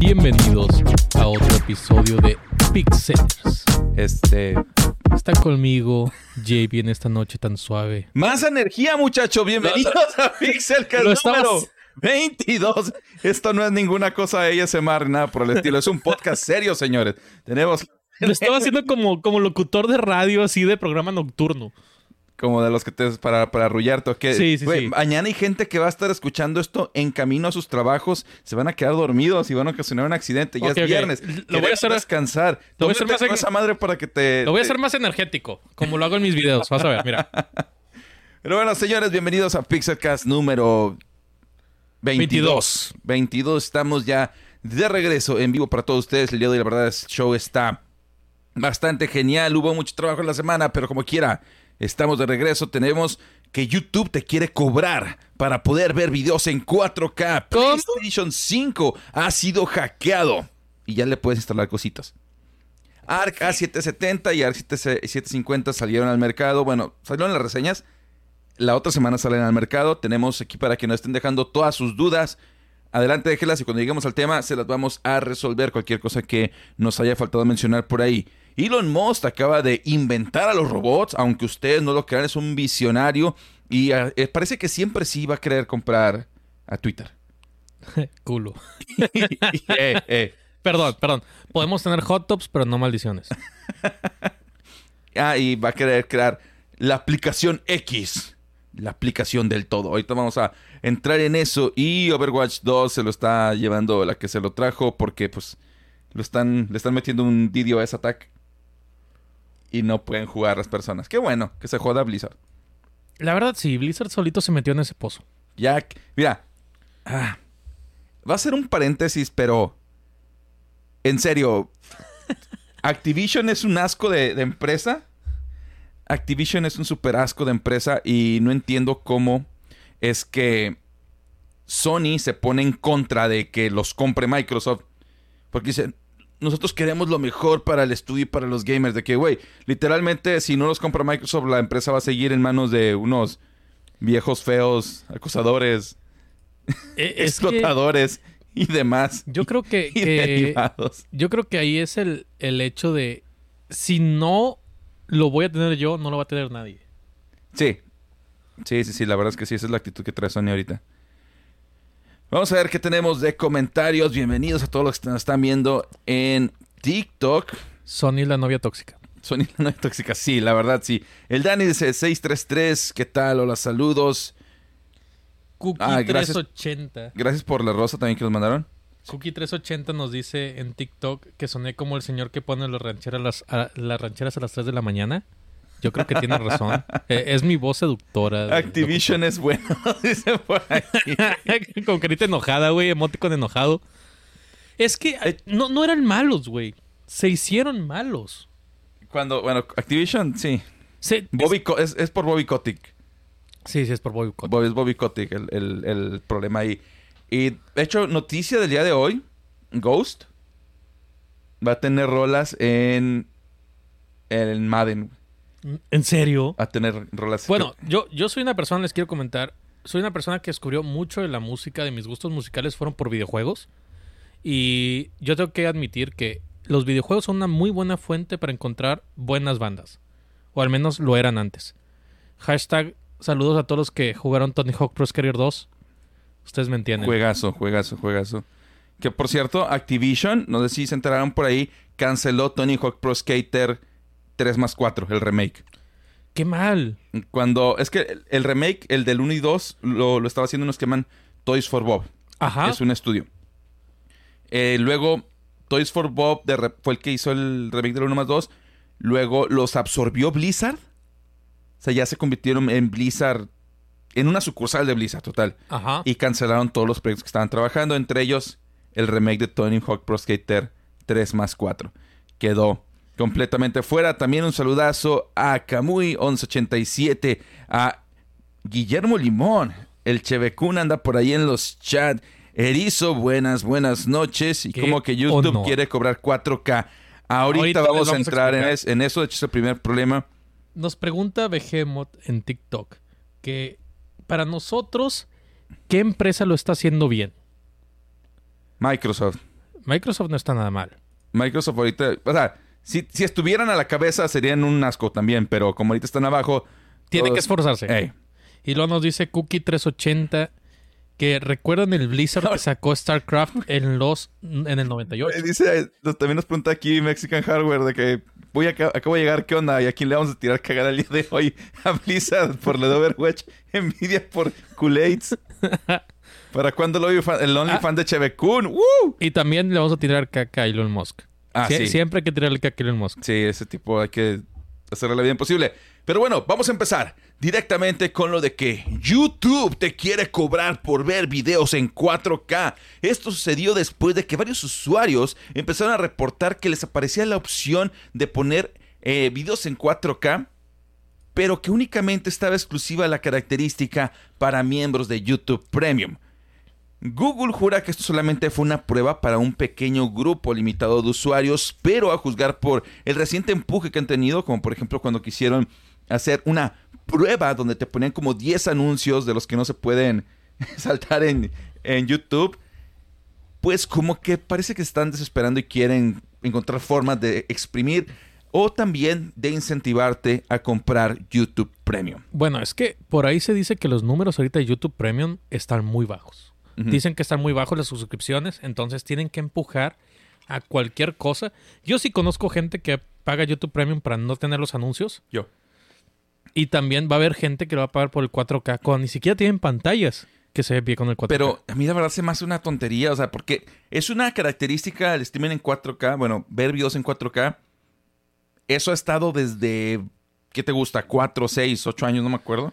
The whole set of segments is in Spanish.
Bienvenidos a otro episodio de Pixels. Este. Está conmigo JB en esta noche tan suave. Más energía, muchacho. Bienvenidos a Pixelcast Lo número estamos- 22. Esto no es ninguna cosa de ASMR, nada por el estilo. Es un podcast serio, señores. Tenemos Lo estaba haciendo como, como locutor de radio, así de programa nocturno. Como de los que te para, para arrullarte. ¿o qué? Sí, sí, Güey, sí. Mañana hay gente que va a estar escuchando esto en camino a sus trabajos. Se van a quedar dormidos y van a ocasionar un accidente. Ya es viernes. Lo voy a hacer- descansar. lo voy a hacer más en- esa madre para que te... Lo voy a hacer más energético, como lo hago en mis videos. Vas a ver, mira. Pero bueno, señores, bienvenidos a Pixelcast número 22. 22. Estamos ya de regreso en vivo para todos ustedes. El día de hoy, la verdad, el show está bastante genial. Hubo mucho trabajo en la semana, pero como quiera, estamos de regreso. Tenemos que YouTube te quiere cobrar para poder ver videos en 4K. ¿Cómo? PlayStation 5 ha sido hackeado y ya le puedes instalar cositas. ARC A770 y ARC 750 salieron al mercado. Bueno, salieron las reseñas. La otra semana salen al mercado. Tenemos aquí para que nos estén dejando todas sus dudas. Adelante, déjelas y cuando lleguemos al tema se las vamos a resolver. Cualquier cosa que nos haya faltado mencionar por ahí. Elon Musk acaba de inventar a los robots, aunque ustedes no lo crean, es un visionario. Y ah, eh, parece que siempre sí va a querer comprar a Twitter. Culo. Eh, eh. Perdón, perdón. Podemos tener hot tops, pero no maldiciones. Ah, y va a querer crear la aplicación X. La aplicación del todo. Ahorita vamos a entrar en eso. Y Overwatch 2 se lo está llevando la que se lo trajo. Porque pues lo están, le están metiendo un DDoS attack. Y no pueden jugar las personas. Qué bueno que se joda Blizzard. La verdad, sí, Blizzard solito se metió en ese pozo. Ya, mira. ah, va a ser un paréntesis, pero. En serio. Activision es un asco de, de empresa. Activision es un super asco de empresa. Y no entiendo cómo es que Sony se pone en contra de que los compre Microsoft. Porque dicen. Nosotros queremos lo mejor para el estudio y para los gamers. De que, güey, literalmente, si no los compra Microsoft, la empresa va a seguir en manos de unos viejos feos, acosadores, Eh, es que explotadores y demás. yo creo que, y que- derivados. yo creo que ahí es el, el hecho de si no lo voy a tener yo, no lo va a tener nadie. Sí. Sí, sí, sí, la verdad es que sí, esa es la actitud que trae Sony ahorita. Vamos a ver qué tenemos de comentarios. Bienvenidos a todos los que nos están viendo en TikTok. Sony la novia tóxica. Sony no es tóxica, sí, la verdad, sí. El Dani dice 633, ¿qué tal? Hola, saludos. Cookie Ah, gracias. 380. Gracias por la rosa también que nos mandaron. Cookie 380 nos dice en TikTok que soné como el señor que pone las rancheras, a las, a, las rancheras a las 3 de la mañana. Yo creo que tiene razón. Eh, es mi voz seductora. Activision es bueno, dice por con carita enojada, güey. Emoticon enojado. Es que eh, no, no eran malos, güey. Se hicieron malos. Cuando, bueno, Activision, sí. Se- Bobby Co- es, es por Bobby Kotick. Sí, sí, es por Bobby Kotick. Es Bobby Kotick el, el- el problema ahí. Y de hecho, noticia del día de hoy: Ghost va a tener rolas en. En Madden. ¿En serio? A tener rolas. Bueno, yo, yo soy una persona, les quiero comentar, soy una persona que descubrió mucho de la música, de mis gustos musicales fueron por videojuegos. Y yo tengo que admitir que los videojuegos son una muy buena fuente para encontrar buenas bandas. O al menos lo eran antes. Hashtag saludos a todos los que jugaron Tony Hawk Pro Skater 2. Ustedes me entienden. Juegazo, juegazo, juegazo. Que por cierto, Activision, no sé si se enteraron por ahí, canceló Tony Hawk Pro Skater 3 más 4, el remake. ¡Qué mal! Cuando. Es que el, el remake, el del 1 y 2, lo, lo estaba haciendo unos que llaman Toys for Bob. Ajá. Es un estudio. Eh, luego, Toys for Bob de fue el que hizo el remake del 1 más 2. Luego los absorbió Blizzard. O sea, ya se convirtieron en Blizzard. En una sucursal de Blizzard, total. Ajá. Y cancelaron todos los proyectos que estaban trabajando. Entre ellos, el remake de Tony Hawk Pro Skater 3 más 4. Quedó completamente fuera. También un saludazo a Kamui 1187, a Guillermo Limón, el Chevecún anda por ahí en los chats. Erizo, buenas, buenas noches. Y como que YouTube honor. quiere cobrar 4K. Ahorita, vamos, a entrar en, explicar. es- en eso. De hecho, es el primer problema. Nos pregunta Behemoth en TikTok que para nosotros, ¿qué empresa lo está haciendo bien? Microsoft. Microsoft no está nada mal. Microsoft ahorita, o sea, si, si estuvieran a la cabeza serían un asco también, pero como ahorita están abajo... Tiene todos- que esforzarse. Ey. Y luego nos dice Cookie380 que recuerdan el Blizzard que sacó StarCraft en los en el 98. Eh, Dice, también nos pregunta aquí Mexican Hardware de que voy a, acabo de llegar, ¿qué onda? ¿Y a quién le vamos a tirar cagada el día de hoy? A Blizzard por la de Overwatch, Nvidia por Kool-Aids. ¿Para cuándo el, Only fan- el Ah. OnlyFans de Chevekun? ¡Woo! Y también le vamos a tirar caca a Elon Musk. Ah, Sie- sí. Siempre hay que tirarle caca a Elon Musk. Sí, ese tipo hay que hacerle la vida imposible. Pero bueno, vamos a empezar directamente con lo de que YouTube te quiere cobrar por ver videos en 4K. Esto sucedió después de que varios usuarios empezaron a reportar que les aparecía la opción de poner eh, videos en 4K, pero que únicamente estaba exclusiva la característica para miembros de YouTube Premium. Google jura que esto solamente fue una prueba para un pequeño grupo limitado de usuarios, pero a juzgar por el reciente empuje que han tenido, como por ejemplo cuando quisieron hacer una prueba donde te ponían como 10 anuncios de los que no se pueden saltar en, en YouTube, pues como que parece que están desesperando y quieren encontrar formas de exprimir o también de incentivarte a comprar YouTube Premium. Bueno, es que por ahí se dice que los números ahorita de YouTube Premium están muy bajos. Dicen que están muy bajos las suscripciones, entonces tienen que empujar a cualquier cosa. Yo sí conozco gente que paga YouTube Premium para no tener los anuncios. Yo. Y también va a haber gente que lo va a pagar por el 4K cuando ni siquiera tienen pantallas que se ve bien con el 4K. Pero a mí la verdad se me hace una tontería, o sea, porque es una característica del streaming en 4K, bueno, ver videos en 4K, eso ha estado desde, ¿qué te gusta? 4, 6, 8 años, no me acuerdo.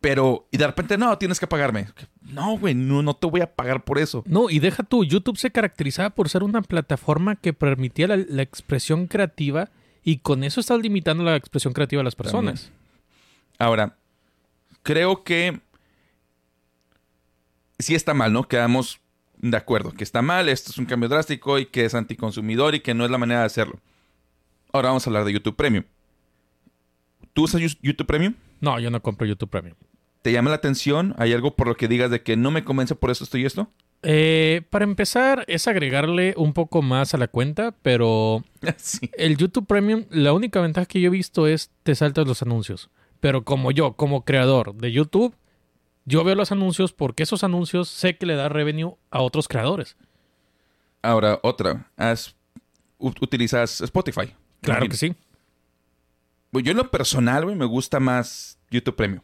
Pero, y de repente, no, tienes que pagarme. No, güey, no, no te voy a pagar por eso. No, y deja tú, YouTube se caracterizaba por ser una plataforma que permitía la, la expresión creativa y con eso estás limitando la expresión creativa de las personas. Ahora, creo que sí está mal, ¿no? Quedamos de acuerdo, que está mal, esto es un cambio drástico y que es anticonsumidor y que no es la manera de hacerlo. Ahora vamos a hablar de YouTube Premium. ¿Tú usas YouTube Premium? No, yo no compro YouTube Premium. ¿Te llama la atención? ¿Hay algo por lo que digas de que no me convence por eso esto y esto? Eh, para empezar, es agregarle un poco más a la cuenta, pero sí. el YouTube Premium, la única ventaja que yo he visto es te saltas los anuncios. Pero como yo, como creador de YouTube, yo veo los anuncios porque esos anuncios sé que le da revenue a otros creadores. Ahora, otra. Has- utilizas Spotify. Claro Imagino. que sí. Pues Yo en lo personal, güey, me gusta más YouTube Premium.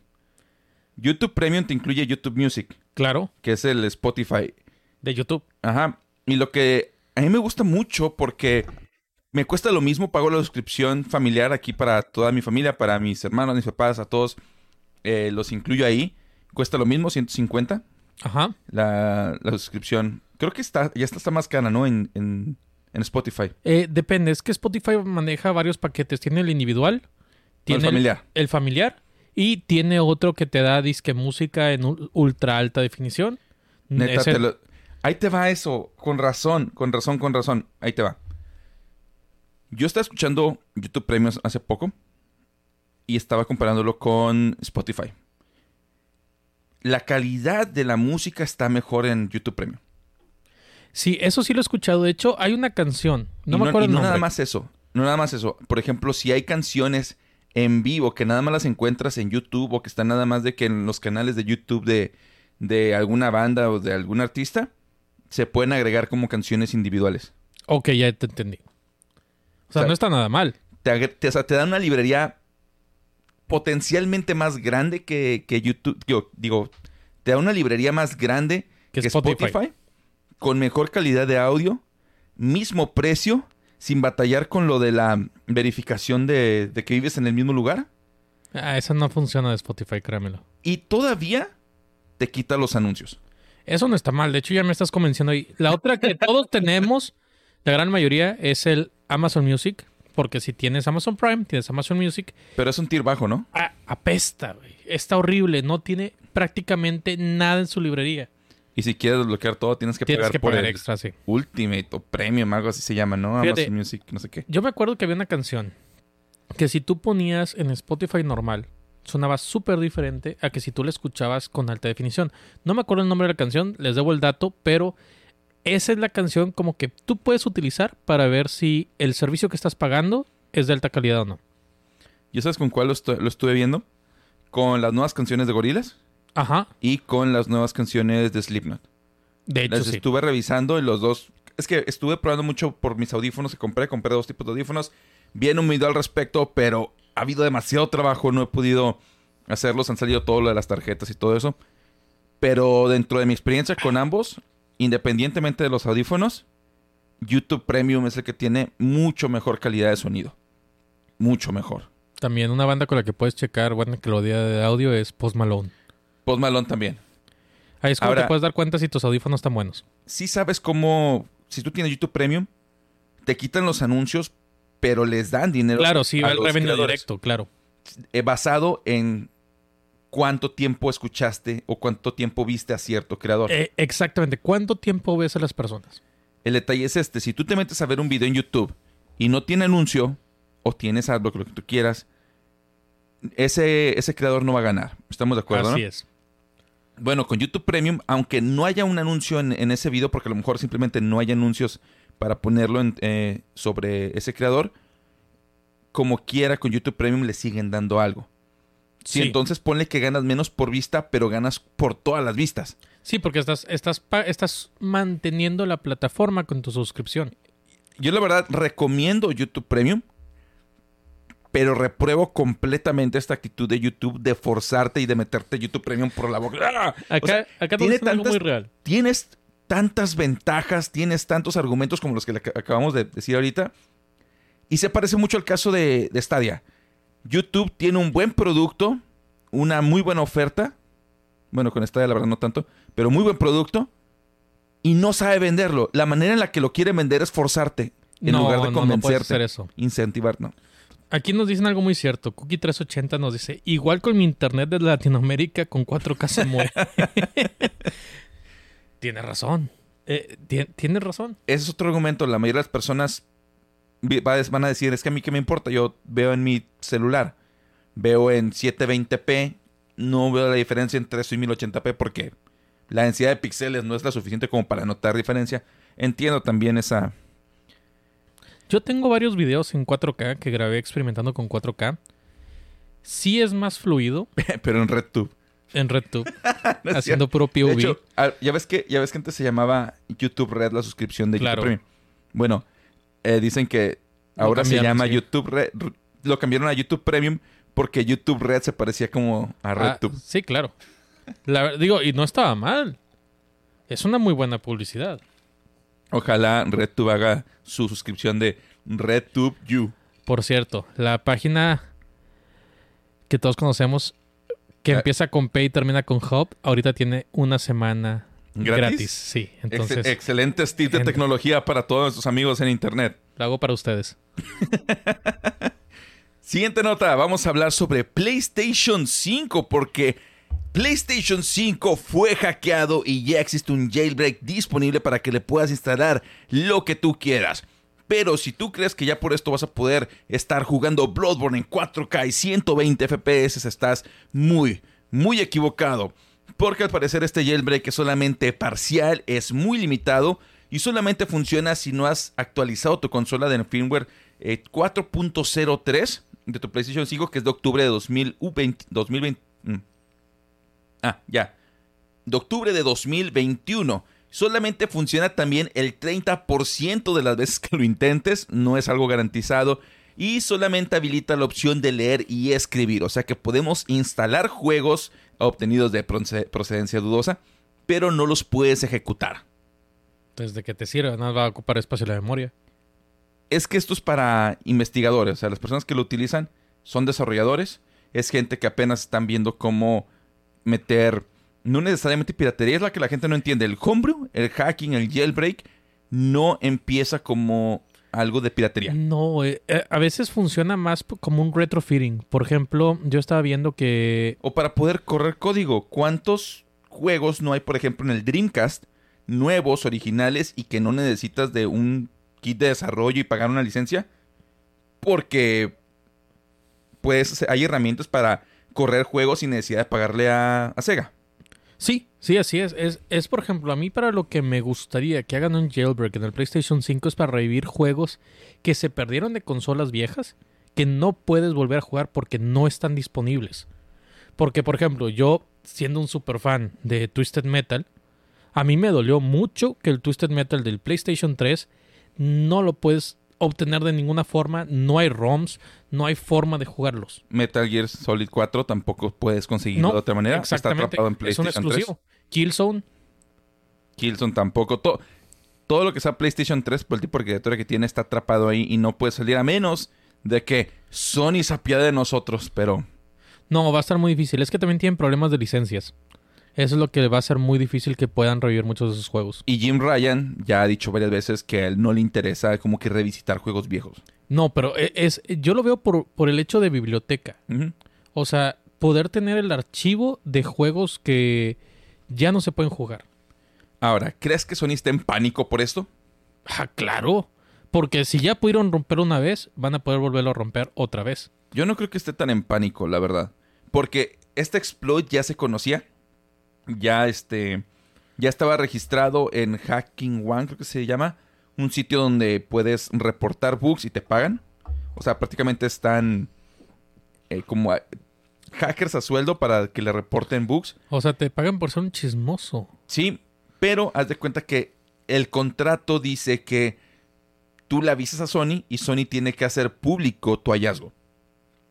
YouTube Premium te incluye YouTube Music, Claro, que es el Spotify de YouTube. Ajá. Y lo que a mí me gusta mucho porque me cuesta lo mismo, pago la suscripción familiar aquí para toda mi familia, para mis hermanos, mis papás, a todos, eh, los incluyo ahí. Cuesta lo mismo, 150 Ajá. la, la suscripción. Creo que está, ya está, está más cara, ¿no? En, en, en Spotify. Eh, depende, es que Spotify maneja varios paquetes. Tiene el individual, Tiene el familiar. el familiar y tiene otro que te da disque música en ul- ultra alta definición. Neta, Ese- te lo- Ahí te va eso. Con razón, con razón, con razón. Ahí te va. Yo estaba escuchando YouTube Premium hace poco y estaba comparándolo con Spotify. La calidad de la música está mejor en YouTube Premium. Sí, eso sí lo he escuchado. De hecho, hay una canción. No y me acuerdo y el no nombre. nada más eso. No nada más eso. Por ejemplo, si hay canciones en vivo que nada más las encuentras en YouTube o que están nada más de que en los canales de YouTube de, de alguna banda o de algún artista, se pueden agregar como canciones individuales. Ok, ya te entendí. O sea, O sea, no está nada mal. Te, te, o sea, te dan una librería potencialmente más grande que, que YouTube. Digo, digo, te da una librería más grande Que que, Spotify. Spotify, con mejor calidad de audio, mismo precio, sin batallar con lo de la verificación de, de que vives en el mismo lugar. Ah, eso no funciona de Spotify, créamelo. Y todavía te quita los anuncios. Eso no está mal. De hecho, ya me estás convenciendo ahí. La otra que todos tenemos, la gran mayoría, es el Amazon Music. Porque si tienes Amazon Prime, tienes Amazon Music. Pero es un tir bajo, ¿no? Ah, apesta, güey. Está horrible. No tiene prácticamente nada en su librería. Y si quieres desbloquear todo, tienes que Tienes pagar que por pagar el extra, sí. Ultimate o Premium, algo así se llama, ¿no? Fíjate. Amazon Music, no sé qué. Yo me acuerdo que había una canción que si tú ponías en Spotify normal, sonaba súper diferente a que si tú la escuchabas con alta definición. No me acuerdo el nombre de la canción, les debo el dato, pero esa es la canción como que tú puedes utilizar para ver si el servicio que estás pagando es de alta calidad o no. ¿Y sabes con cuál lo, estu- lo estuve viendo? Con las nuevas canciones de Gorilas Ajá. y con las nuevas canciones de Slipknot. De hecho, Las sí. estuve revisando y los dos. Es que estuve probando mucho por mis audífonos que compré. Compré dos tipos de audífonos. Bien un video al respecto, pero ha habido demasiado trabajo. No he podido hacerlos. Han salido todo lo de las tarjetas y todo eso. Pero dentro de mi experiencia con ambos, independientemente de los audífonos, YouTube Premium es el que tiene mucho mejor calidad de sonido. Mucho mejor. También una banda con la que puedes checar buena calidad de audio es Post Malone. Post Malone también. Ahí es como Ahora- te puedes dar cuenta si tus audífonos están buenos. sí sabes cómo, si tú tienes YouTube Premium, te quitan los anuncios, pero les dan dinero. Claro, sí, va el revenue creadores, directo, claro. eh, basado en cuánto tiempo escuchaste o cuánto tiempo viste a cierto creador. Eh, exactamente. ¿Cuánto tiempo ves a las personas? El detalle es este, si tú te metes a ver un video en YouTube y no tiene anuncio, o tienes algo lo que tú quieras, ese, ese creador no va a ganar. ¿Estamos de acuerdo? Así no? es. Bueno, con YouTube Premium, aunque no haya un anuncio en, en ese video, porque a lo mejor simplemente no hay anuncios para ponerlo en, eh, sobre ese creador, como quiera con YouTube Premium le siguen dando algo. Sí, Sí. entonces ponle que ganas menos por vista, pero ganas por todas las vistas. Sí, porque estás, estás, estás manteniendo la plataforma con tu suscripción. Yo la verdad recomiendo YouTube Premium, pero repruebo completamente esta actitud de YouTube de forzarte y de meterte YouTube Premium por la boca. ¡Ah! Acá, O sea, acá tiene tantas- muy real. tienes tantas ventajas, tienes tantos argumentos como los que le ac- acabamos de decir ahorita. Y se parece mucho al caso de, de Stadia. YouTube tiene un buen producto, una muy buena oferta. Bueno, con Stadia la verdad no tanto, pero muy buen producto. Y no sabe venderlo. La manera en la que lo quiere vender es forzarte. En no, lugar de no, no puedes convencerte. hacer eso. incentivar, no. Aquí nos dicen algo muy cierto. Cookie380 nos dice, igual con mi internet de Latinoamérica con 4K se muere. tiene razón. Eh, tie- tiene razón. Ese es otro argumento. La mayoría de las personas van a decir, es que a mí qué me importa, yo veo en mi celular, veo en 720p, no veo la diferencia entre eso y 1080p porque la densidad de píxeles no es la suficiente como para notar diferencia. Entiendo también esa... Yo tengo varios videos en 4K que grabé experimentando con 4K. Sí es más fluido Pero en RedTube. en RedTube, No haciendo puro POV. De hecho, ah, ya ves que ya ves que antes se llamaba YouTube Red la suscripción de Claro. YouTube Premium. Bueno, eh, dicen que Lo ahora se llama sí. YouTube Red. Lo cambiaron a YouTube Premium porque YouTube Red se parecía como a Ah, RedTube. sí, claro. La digo, y no estaba mal. Es una muy buena publicidad. Ojalá RedTube haga su suscripción de RedTube. Por cierto, la página que todos conocemos, que Ah. empieza con P y termina con Hub, ahorita tiene una semana ¿Gratis? gratis. Sí, Ex- entonces excelentes tips de en- tecnología para todos nuestros amigos en Internet. lo hago para ustedes. Siguiente nota, vamos a hablar sobre PlayStation 5 porque PlayStation 5 fue hackeado y ya existe un jailbreak disponible para que le puedas instalar lo que tú quieras. Pero si tú crees que ya por esto vas a poder estar jugando Bloodborne en 4K y 120 FPS, estás muy, muy equivocado. Porque al parecer este jailbreak es solamente parcial, es muy limitado y solamente funciona si no has actualizado tu consola del firmware eh, 4.03 de tu PlayStation 5, que es de octubre de 2020. 2020 mm. Ah, ya. De octubre de 2021. Solamente funciona también el 30% de las veces que lo intentes. No es algo garantizado. Y solamente habilita la opción de leer y escribir. O sea que podemos instalar juegos obtenidos de proce- procedencia dudosa, pero no los puedes ejecutar. Desde que te sirva, no va a ocupar espacio la memoria. es que esto es para investigadores. O sea, las personas que lo utilizan son desarrolladores. Es gente que apenas están viendo cómo meter. No necesariamente piratería, es la que la gente no entiende. El homebrew, el hacking, el jailbreak, no empieza como algo de piratería. No, eh, eh, a veces funciona más como un retrofitting. Por ejemplo, yo estaba viendo que O para poder correr código. ¿Cuántos juegos no hay, por ejemplo, en el Dreamcast? Nuevos, originales y que no necesitas de un kit de desarrollo y pagar una licencia. Porque pues hay herramientas para correr juegos sin necesidad de pagarle a, a Sega. Sí, sí, así es. es. Es, por ejemplo, a mí para lo que me gustaría que hagan un jailbreak en el PlayStation 5 es para revivir juegos que se perdieron de consolas viejas, que no puedes volver a jugar porque no están disponibles. Porque, por ejemplo, yo, siendo un super fan de Twisted Metal, a mí me dolió mucho que el Twisted Metal del PlayStation 3 no lo puedes obtener de ninguna forma, no hay ROMs, no hay forma de jugarlos. Metal Gear Solid 4 tampoco puedes conseguirlo de otra manera. Está atrapado en PlayStation es un exclusivo. Killzone. Killzone tampoco. todo lo que sea PlayStation 3, por el tipo de arquitectura que tiene, está atrapado ahí y no puede salir a menos de que Sony se apiade de nosotros, pero... No, va a estar muy difícil. Es que también tienen problemas de licencias. Eso es lo que va a ser muy difícil que puedan revivir muchos de esos juegos. Y Jim Ryan ya ha dicho varias veces que a él no le interesa como que revisitar juegos viejos. No, pero e, es, yo lo veo por, por el hecho de biblioteca. O sea, poder tener el archivo de juegos que ya no se pueden jugar. Ahora, ¿crees que Sony está en pánico por esto? Ah, claro. Porque si ya pudieron romper una vez, van a poder volverlo a romper otra vez. Yo no creo que esté tan en pánico, la verdad. Porque este exploit ya se conocía ya este ya estaba registrado en Hacking One, creo que se llama, un sitio donde puedes reportar bugs y te pagan. O sea, prácticamente están eh, como hackers a sueldo para que le reporten bugs. O sea, te pagan por ser un chismoso. Sí, pero haz de cuenta que el contrato dice que tú le avisas a Sony y Sony tiene que hacer público tu hallazgo.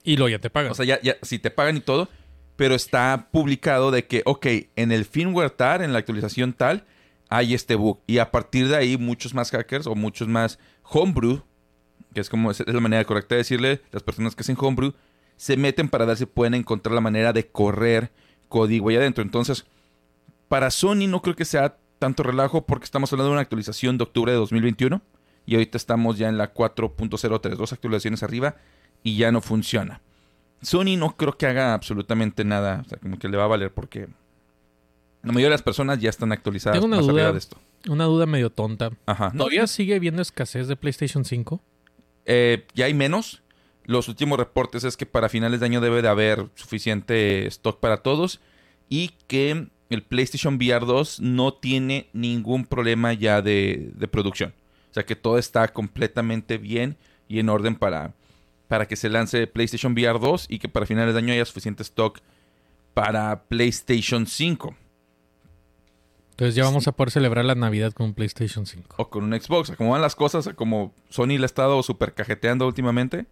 Y luego ya te pagan. O sea, ya, ya si te pagan y todo, pero está publicado de que, ok, en el firmware tal, en la actualización tal, hay este bug. Y a partir de ahí, muchos más hackers o muchos más homebrew, que es como es la manera correcta de decirle, las personas que hacen homebrew, se meten para ver si pueden encontrar la manera de correr código ahí adentro. Entonces, para Sony no creo que sea tanto relajo porque estamos hablando de una actualización de octubre de 2021 y ahorita estamos ya en la 4.03, dos actualizaciones arriba y ya no funciona. Sony no creo que haga absolutamente nada. O sea, como que le va a valer porque la mayoría de las personas ya están actualizadas Tengo una duda, de esto. Una duda medio tonta. Ajá. ¿Todavía sigue habiendo escasez de PlayStation 5? Eh, ya hay menos. Los últimos reportes es que para finales de año debe de haber suficiente stock para todos y que el PlayStation VR 2 no tiene ningún problema ya de, de producción. O sea que todo está completamente bien y en orden para, para que se lance PlayStation VR 2 y que para finales de año haya suficiente stock para PlayStation 5. Entonces ya vamos a poder celebrar la Navidad con un PlayStation 5. O con un Xbox. como van las cosas, como Sony le ha estado super cajeteando últimamente,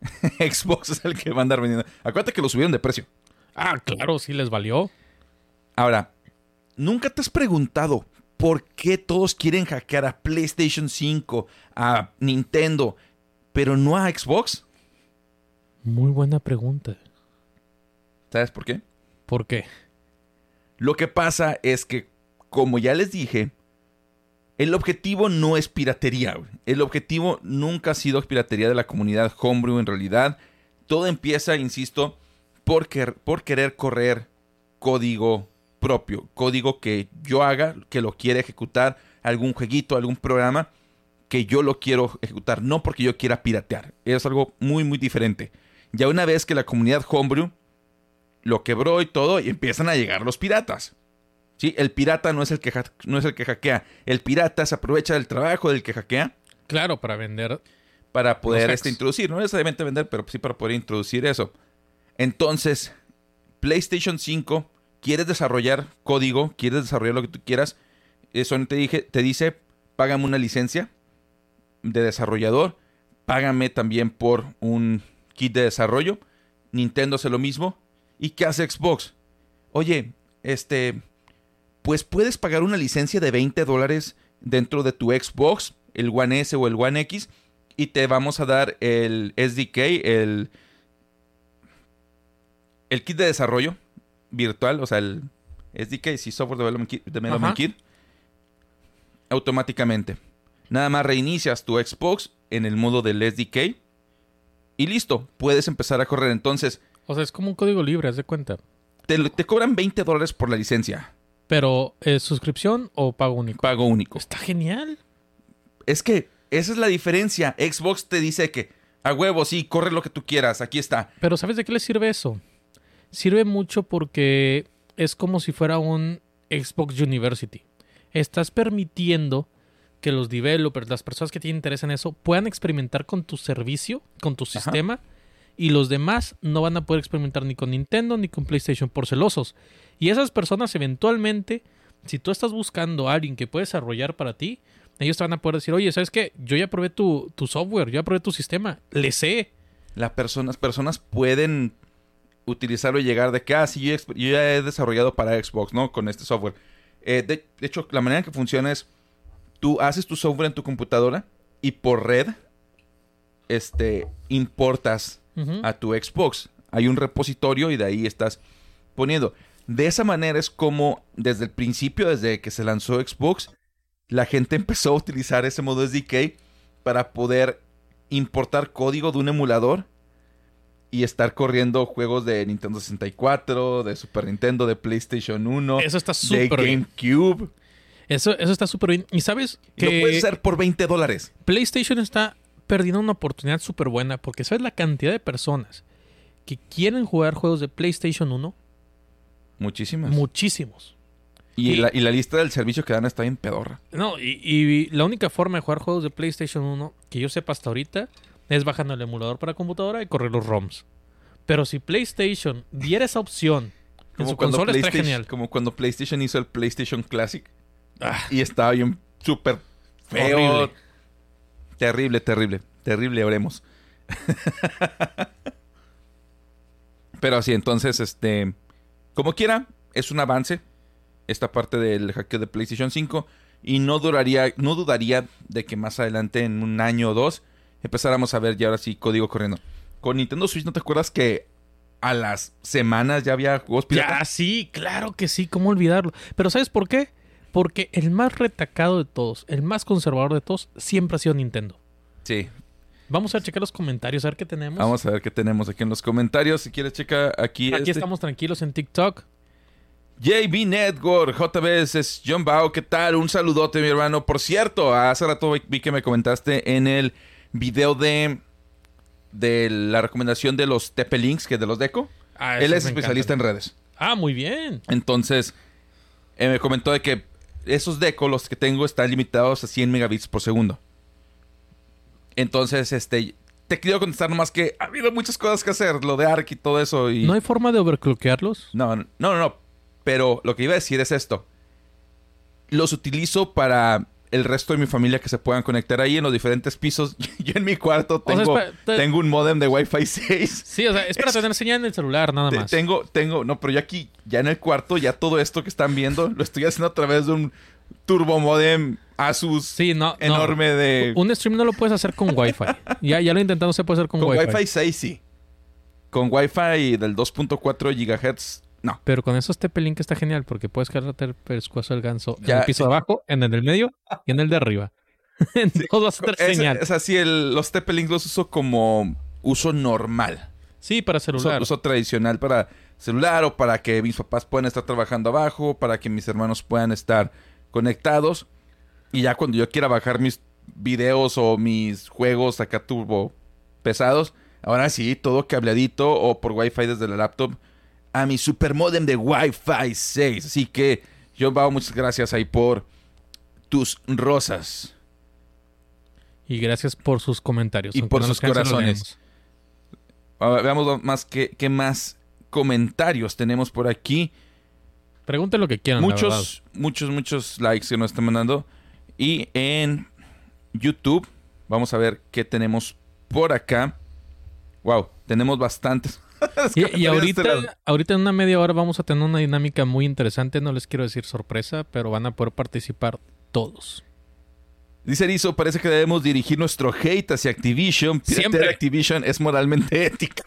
Xbox es el que va a andar vendiendo. Acuérdate que lo subieron de precio. Ah, claro, sí les valió. Ahora, ¿nunca te has preguntado por qué todos quieren hackear a PlayStation 5, a Nintendo, pero no a Xbox? Muy buena pregunta. ¿Sabes por qué? ¿Por qué? Lo que pasa es que, como ya les dije, el objetivo no es piratería. El objetivo nunca ha sido piratería de la comunidad homebrew en realidad. Todo empieza, insisto, por, por querer correr código propio. Código que yo haga, que lo quiera ejecutar, algún jueguito, algún programa, que yo lo quiero ejecutar. No porque yo quiera piratear. Es algo muy, muy diferente. Ya una vez que la comunidad homebrew lo quebró y todo, y empiezan a llegar los piratas. ¿Sí? El pirata no es el que, no es el que hackea. El pirata se aprovecha del trabajo del que hackea. Claro, para vender. Para poder este, introducir. No necesariamente vender, pero sí para poder introducir eso. Entonces, PlayStation 5, quieres desarrollar código, quieres desarrollar lo que tú quieras. Eso te, dije, te dice, págame una licencia de desarrollador. Págame también por un kit de desarrollo. Nintendo hace lo mismo. ¿Y qué hace Xbox? Oye, este, pues puedes pagar una licencia de 20 dólares dentro de tu Xbox, el One S o el One X, y te vamos a dar el SDK, el, el kit de desarrollo virtual, o sea, el SDK, sí, Software Development Kit, automáticamente. Nada más reinicias tu Xbox en el modo del SDK y listo, puedes empezar a correr. Entonces. O sea, es como un código libre, haz de cuenta. Te, cobran 20 dólares por la licencia. Pero, ¿es suscripción o pago único? Pago único. Está genial. Es que esa es la diferencia. Xbox te dice que a huevo, sí, corre lo que tú quieras, aquí está. Pero ¿sabes de qué le sirve eso? Sirve mucho porque es como si fuera un Xbox University. Estás permitiendo que los developers, las personas que tienen interés en eso, puedan experimentar con tu servicio, con tu sistema, y los demás no van a poder experimentar ni con Nintendo ni con PlayStation por celosos. Y esas personas eventualmente, si tú estás buscando a alguien que puede desarrollar para ti, ellos te van a poder decir, oye, ¿sabes qué? Yo ya probé tu, tu software, yo ya probé tu sistema, le sé. Las personas, personas pueden utilizarlo y llegar de que, ah, sí, yo, ya he desarrollado para Xbox, ¿no? Con este software. Eh, de, de hecho, la manera en que funciona es, tú haces tu software en tu computadora y por red, este, importas a tu Xbox. Hay un repositorio y de ahí estás poniendo. De esa manera es como desde el principio, desde que se lanzó Xbox, la gente empezó a utilizar ese modo SDK para poder importar código de un emulador y estar corriendo juegos de Nintendo 64, de Super Nintendo, de PlayStation 1, Eso está de súper bien. Eso, eso está súper bien. Y sabes Y Lo puedes que hacer por 20 dólares. PlayStation está perdiendo una oportunidad súper buena porque sabes la cantidad de personas que quieren jugar juegos de PlayStation 1, Muchísimas. muchísimos. y, y- la, y la lista del servicio que dan está bien pedorra. No, y, y la única forma de jugar juegos de PlayStation 1 que yo sepa hasta ahorita es bajando el emulador para computadora y correr los ROMs. Pero si PlayStation diera esa opción en su consola está genial. como cuando PlayStation hizo el PlayStation Classic. Ah, Y estaba bien súper feo. Horrible. Terrible, terrible. Terrible, oremos. Pero así, entonces, este... Como quiera, es un avance. Esta parte del hackeo de PlayStation 5. Y no duraría, no dudaría de que más adelante, en un año o dos, empezáramos a ver ya ahora sí código corriendo. Con Nintendo Switch, ¿no te acuerdas que a las semanas ya había juegos ya, sí, claro que sí, ¿cómo olvidarlo? Pero ¿sabes por qué? Porque el más retacado de todos, el más conservador de todos, siempre ha sido Nintendo. Sí, Vamos a checar los comentarios, a ver qué tenemos. Vamos a ver qué tenemos aquí en los comentarios. Si quieres, checa aquí. Aquí este. estamos tranquilos en TikTok. JB Network, JBS, es John Bao, ¿qué tal? Un saludote, mi hermano. Por cierto, hace rato vi- que me comentaste en el video de, de la recomendación de los TP-Links, que es de los Deco. Ah, Él es especialista en redes. Ah, muy bien. Entonces, eh, me comentó de que esos Deco, los que tengo, están limitados a 100 megabits por segundo. Entonces, este, te quiero contestar nomás que ha habido muchas cosas que hacer, lo de ARC y todo eso. Y... ¿No hay forma de overclockearlos? No, no, no, no. Pero lo que iba a decir es esto. Los utilizo para el resto de mi familia que se puedan conectar ahí en los diferentes pisos. Yo en mi cuarto O sea, tengo, te- tengo un modem de Wi-Fi 6. Sí, o sea, es para Es- tener señal en el celular, nada Te- más. Tengo, tengo, no, pero yo aquí, ya en el cuarto, ya todo esto que están viendo, lo estoy haciendo a través de un turbo modem Asus Sí, no. no. enorme de... Un stream no lo puedes hacer con Wi-Fi. ya, ya lo intentamos, se puede hacer con, Con Wi-Fi. Wi-Fi 6, sí. Con Wi-Fi del 2.4 GHz, no. Pero con esos TP-Link está genial porque puees cargarte el pescuezo del ganso en el piso de abajo, en el del medio y en el de arriba. en todos vas a tener señal. es así, el- los TP-Links los uso como uso normal. Sí, para Uso, celular. uso tradicional para celular o para que mis papás puedan estar trabajando abajo, para que mis hermanos puedan estar conectados. Y ya cuando yo quiera bajar mis videos o mis juegos acá turbo pesados, ahora sí, todo cableadito o por Wi-Fi desde la laptop a mi super modem de Wi-Fi 6. Así que yo, Bao, muchas gracias ahí por tus rosas. Y gracias por sus comentarios. Y por no sus corazones. ver, veamos más qué, qué más comentarios tenemos por aquí. Pregunten lo que quieran. la muchos, muchos, muchos likes que nos están mandando. Y en YouTube, vamos a ver qué tenemos por acá. Wow, tenemos bastantes. Y, y Este ahorita, ahorita en una media hora vamos a tener una dinámica muy interesante. No les quiero decir sorpresa, pero van a poder participar todos. Dice Erizo, parece que debemos dirigir nuestro hate hacia Activision. Siempre. Activision es moralmente ético.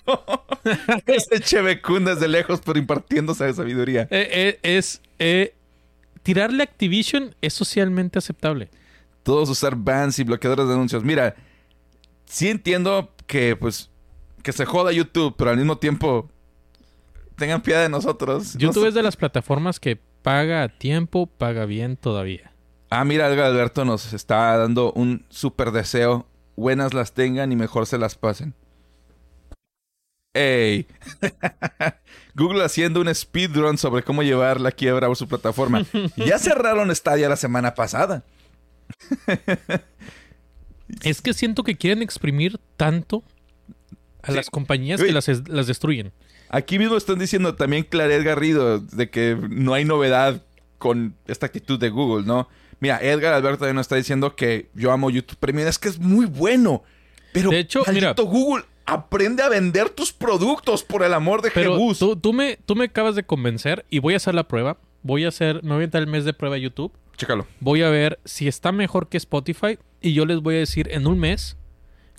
Ese Chevecún desde lejos, pero impartiéndose de sabiduría. Eh, eh, es eh, tirarle a Activision es socialmente aceptable. Todos usar bans y bloqueadores de anuncios. Mira, sí entiendo que, pues, que se joda YouTube, pero al mismo tiempo tengan piedad de nosotros. No YouTube es de las plataformas que paga a tiempo, paga bien todavía. Ah, mira, Alberto nos está dando un súper deseo. Buenas las tengan y mejor se las pasen. ¡Ey! Google haciendo un speedrun sobre cómo llevar la quiebra a su plataforma. ya cerraron Stadia la semana pasada. es que siento que quieren exprimir tanto a Sí. las compañías Uy. que las, las destruyen. Aquí mismo están diciendo también Claret Garrido de que no hay novedad con esta actitud de Google, ¿no? Mira, Edgar Alberto también nos está diciendo que yo amo YouTube Premium. Es que es muy bueno. Pero, De hecho, mira- Google, aprende a vender tus productos por el amor de Pero Jesús. tú, tú me, tú me acabas de convencer y voy a hacer la prueba. Voy a hacer, me voy a entrar el mes de prueba a YouTube. Chécalo. Voy a ver si está mejor que Spotify y yo les voy a decir en un mes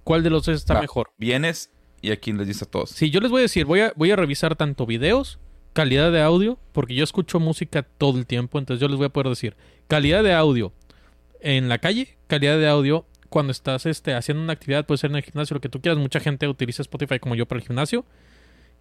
cuál de los dos está Va, mejor. Vienes y aquí les dice a todos. Sí, yo les voy a decir, voy a, voy a revisar tanto videos, calidad de audio, porque yo escucho música todo el tiempo, entonces yo les voy a poder decir calidad de audio en la calle, calidad de audio cuando estás este, haciendo una actividad, puede ser en el gimnasio, lo que tú quieras. Mucha gente utiliza Spotify como yo para el gimnasio.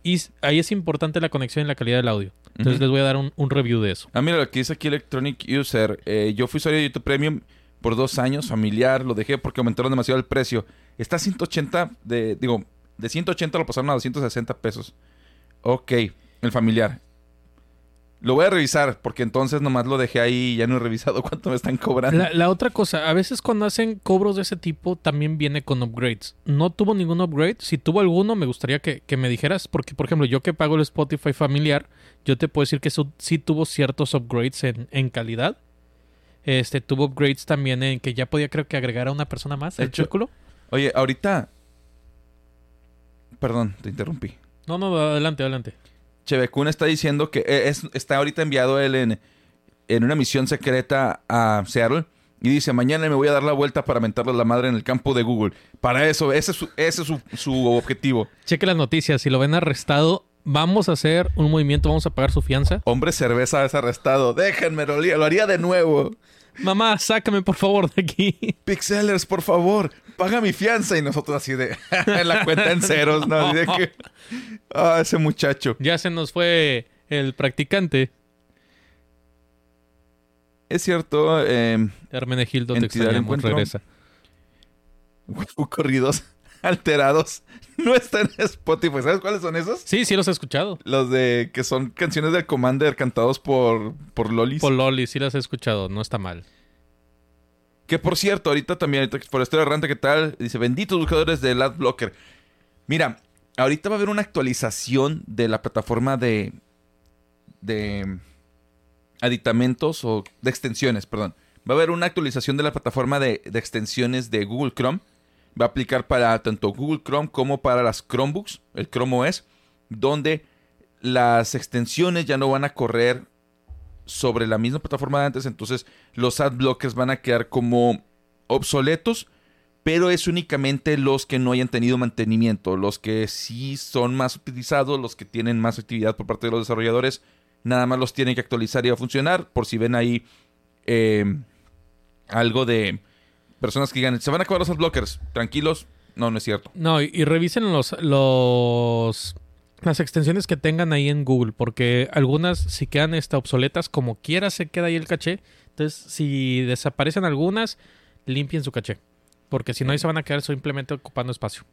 Y ahí es importante la conexión y la calidad del audio. Entonces les voy a dar un, un review de eso. Ah, mira, lo que dice aquí Electronic User. Eh, yo fui usuario de YouTube Premium por dos años, familiar. Lo dejé porque aumentaron demasiado el precio. Está a 180, de, digo, de 180 lo pasaron a 260 pesos. Ok, el familiar. Lo voy a revisar porque entonces nomás lo dejé ahí y ya no he revisado cuánto me están cobrando. La, la otra cosa, a veces cuando hacen cobros de ese tipo, también viene con upgrades. No tuvo ningún upgrade. Si tuvo alguno, me gustaría que, que me dijeras. Porque, por ejemplo, yo que pago el Spotify familiar, yo te puedo decir que eso sí tuvo ciertos upgrades en, en calidad. Este, tuvo upgrades también en que ya podía, creo que agregar a una persona más el hecho- círculo. Oye, ahorita... Perdón, te interrumpí. No, no, adelante, adelante. Chevecún está diciendo que eh, es- está ahorita enviado él en, en una misión secreta a Seattle y dice, mañana me voy a dar la vuelta para mentarle la madre en el campo de Google. Para eso, ese es su, ese es su, su objetivo. Cheque las noticias. Si lo ven arrestado, vamos a hacer un movimiento, vamos a pagar su fianza. Hombre cerveza es arrestado. Déjenme, lo haría, lo haría de nuevo. Mamá, sácame por favor de aquí. Pixelers, por favor, paga mi fianza. Y nosotros así de en la cuenta en ceros, ¿no? Así de que, ah, ese muchacho. Ya se nos fue el practicante. Es cierto, eh, Hermenegildo, te extrañamos, regresa. corridos alterados no están en Spotify. ¿Sabes cuáles son esos? Sí, sí los he escuchado. Los de que son canciones del Commander cantados por, por Lolis. Por Loli, sí las he escuchado, no está mal. Que por cierto, ahorita también, ahorita por esto errante, ¿qué tal? Dice, benditos buscadores del Adblocker. Mira, ahorita va a haber una actualización de la plataforma de. de. aditamentos o de extensiones, perdón. Va a haber una actualización de la plataforma de, de extensiones de Google Chrome. Va a aplicar para tanto Google Chrome como para las Chromebooks, el Chrome OS, donde las extensiones ya no van a correr sobre la misma plataforma de antes, entonces los ad blockers van a quedar como obsoletos, pero es únicamente los que no hayan tenido mantenimiento, los que sí son más utilizados, los que tienen más actividad por parte de los desarrolladores, nada más los tienen que actualizar y va a funcionar, por si ven ahí eh, algo de personas que digan, se van a acabar los ad blockers, tranquilos, no, no es cierto. No, y, y revisen los, los las extensiones que tengan ahí en Google, porque algunas si quedan esta, obsoletas, como quiera se queda ahí el caché. Entonces, si desaparecen algunas, limpien su caché. Porque si no, ahí se van a quedar simplemente ocupando espacio.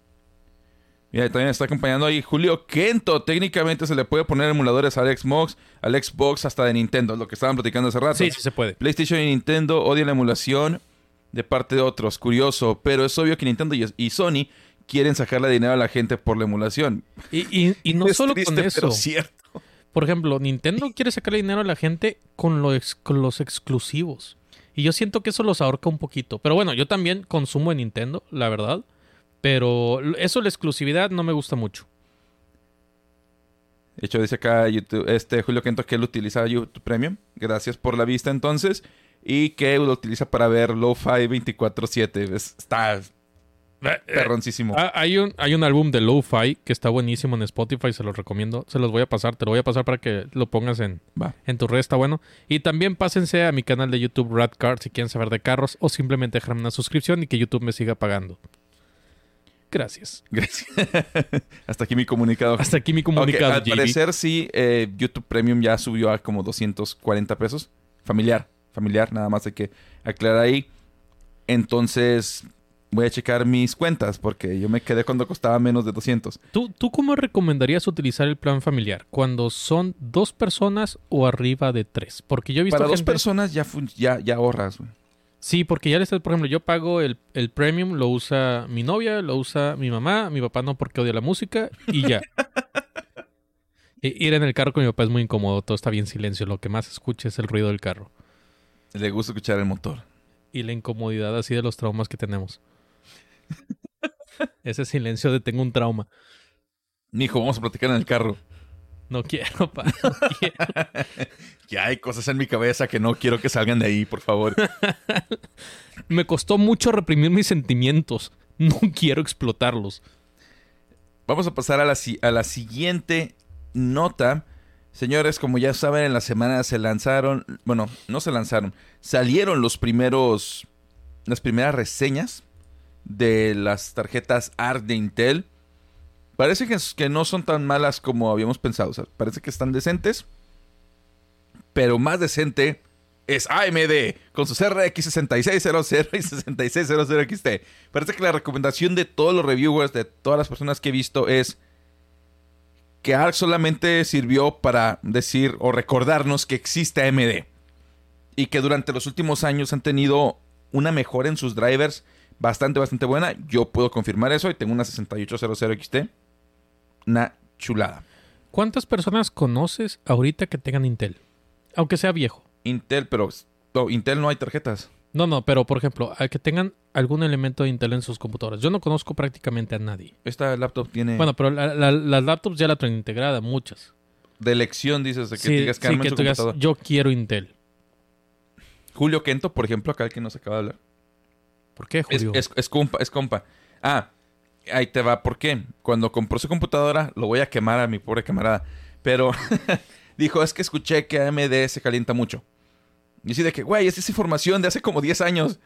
Mira, también está acompañando ahí Julio Kento. Técnicamente se le puede poner emuladores al Xbox, al Xbox hasta de Nintendo, lo que estaban platicando hace rato. Sí, sí se puede. PlayStation y Nintendo odian la emulación de parte de otros. Curioso, pero es obvio que Nintendo y, Sony quieren sacarle dinero a la gente por la emulación. Y, y- y no Es solo triste, con eso. pero cierto. Por ejemplo, Nintendo quiere sacarle dinero a la gente con, lo ex- con los exclusivos. Y yo siento que eso los ahorca un poquito. Pero bueno, yo también consumo en Nintendo, la verdad. Pero eso, la exclusividad, no me gusta mucho. De hecho, dice acá YouTube- este Julio Kento que él utiliza YouTube Premium. Gracias por la vista entonces. Y que lo utiliza para ver Lo-Fi 24-7. Es- Está perroncísimo. Ah, hay, un, hay un álbum de Lo-Fi que está buenísimo en Spotify, se los recomiendo. Se los voy a pasar, te lo voy a pasar para que lo pongas en, Va. en tu red, está bueno. Y también pásense a mi canal de YouTube Radcar si quieren saber de carros o simplemente dejarme una suscripción y que YouTube me siga pagando. Gracias. Gracias. Hasta aquí mi comunicado. Hasta aquí mi comunicado, al JB. parecer sí, eh, YouTube Premium ya subió a como 240 pesos. Familiar, familiar, nada más hay que aclarar ahí. Entonces, Voy a checar mis cuentas porque yo me quedé cuando costaba menos de 200. ¿Tú, ¿Tú cómo recomendarías utilizar el plan familiar? ¿Cuando son dos personas o arriba de tres? Porque yo he visto Para dos personas ya, ya, ya ahorras, güey. Sí, porque ya les por ejemplo, yo pago el, el premium, lo usa mi novia, lo usa mi mamá, mi papá no porque odia la música y ya. I- Ir en el carro con mi papá es muy incómodo, todo está bien silencio, lo que más escucha es el ruido del carro Le gusta escuchar el motor. y la incomodidad así de los traumas que tenemos. Ese silencio de tengo un trauma. Mijo, vamos a platicar en el carro. No quiero, pa. no quiero. Ya hay cosas en mi cabeza que no quiero que salgan de ahí, por favor. Me costó mucho reprimir mis sentimientos. No quiero explotarlos. Vamos a pasar a la, a la siguiente nota. Señores, como ya saben, en la semana se lanzaron, bueno, no se lanzaron, salieron los primeros, las primeras reseñas de las tarjetas ARC de Intel. Parece que, que no son tan malas como habíamos pensado. o sea, parece que están decentes. Pero más decente es AMD con sus RX 6600 y 6600 XT. Parece que la recomendación de todos los reviewers, de todas las personas que he visto, es que ARC solamente sirvió para decir o recordarnos que existe AMD. Y que durante los últimos años han tenido una mejora en sus drivers bastante, bastante buena. Yo puedo confirmar eso y tengo una 6800 XT. Una chulada. ¿Cuántas personas conoces ahorita que tengan Intel? Aunque sea viejo. Intel, pero no, Intel no hay tarjetas. No, no, pero por ejemplo, a que tengan algún elemento de Intel en sus computadoras. Yo no conozco prácticamente a nadie. Esta laptop tiene Bueno, pero la- la- las laptops ya la traen integrada, muchas. de elección, dices, de que Sí, digas que sí, que su tú digas, yo quiero Intel. Julio Kento, por ejemplo, acá el que nos acaba de hablar. ¿Por qué, Es, Julio? es, es compa, es compa. Ah, ahí te va. ¿Por qué? Cuando compró su computadora, lo voy a quemar a mi pobre camarada. Pero dijo, es que escuché que AMD se calienta mucho. Y así de que, güey, esa es información de hace como 10 años.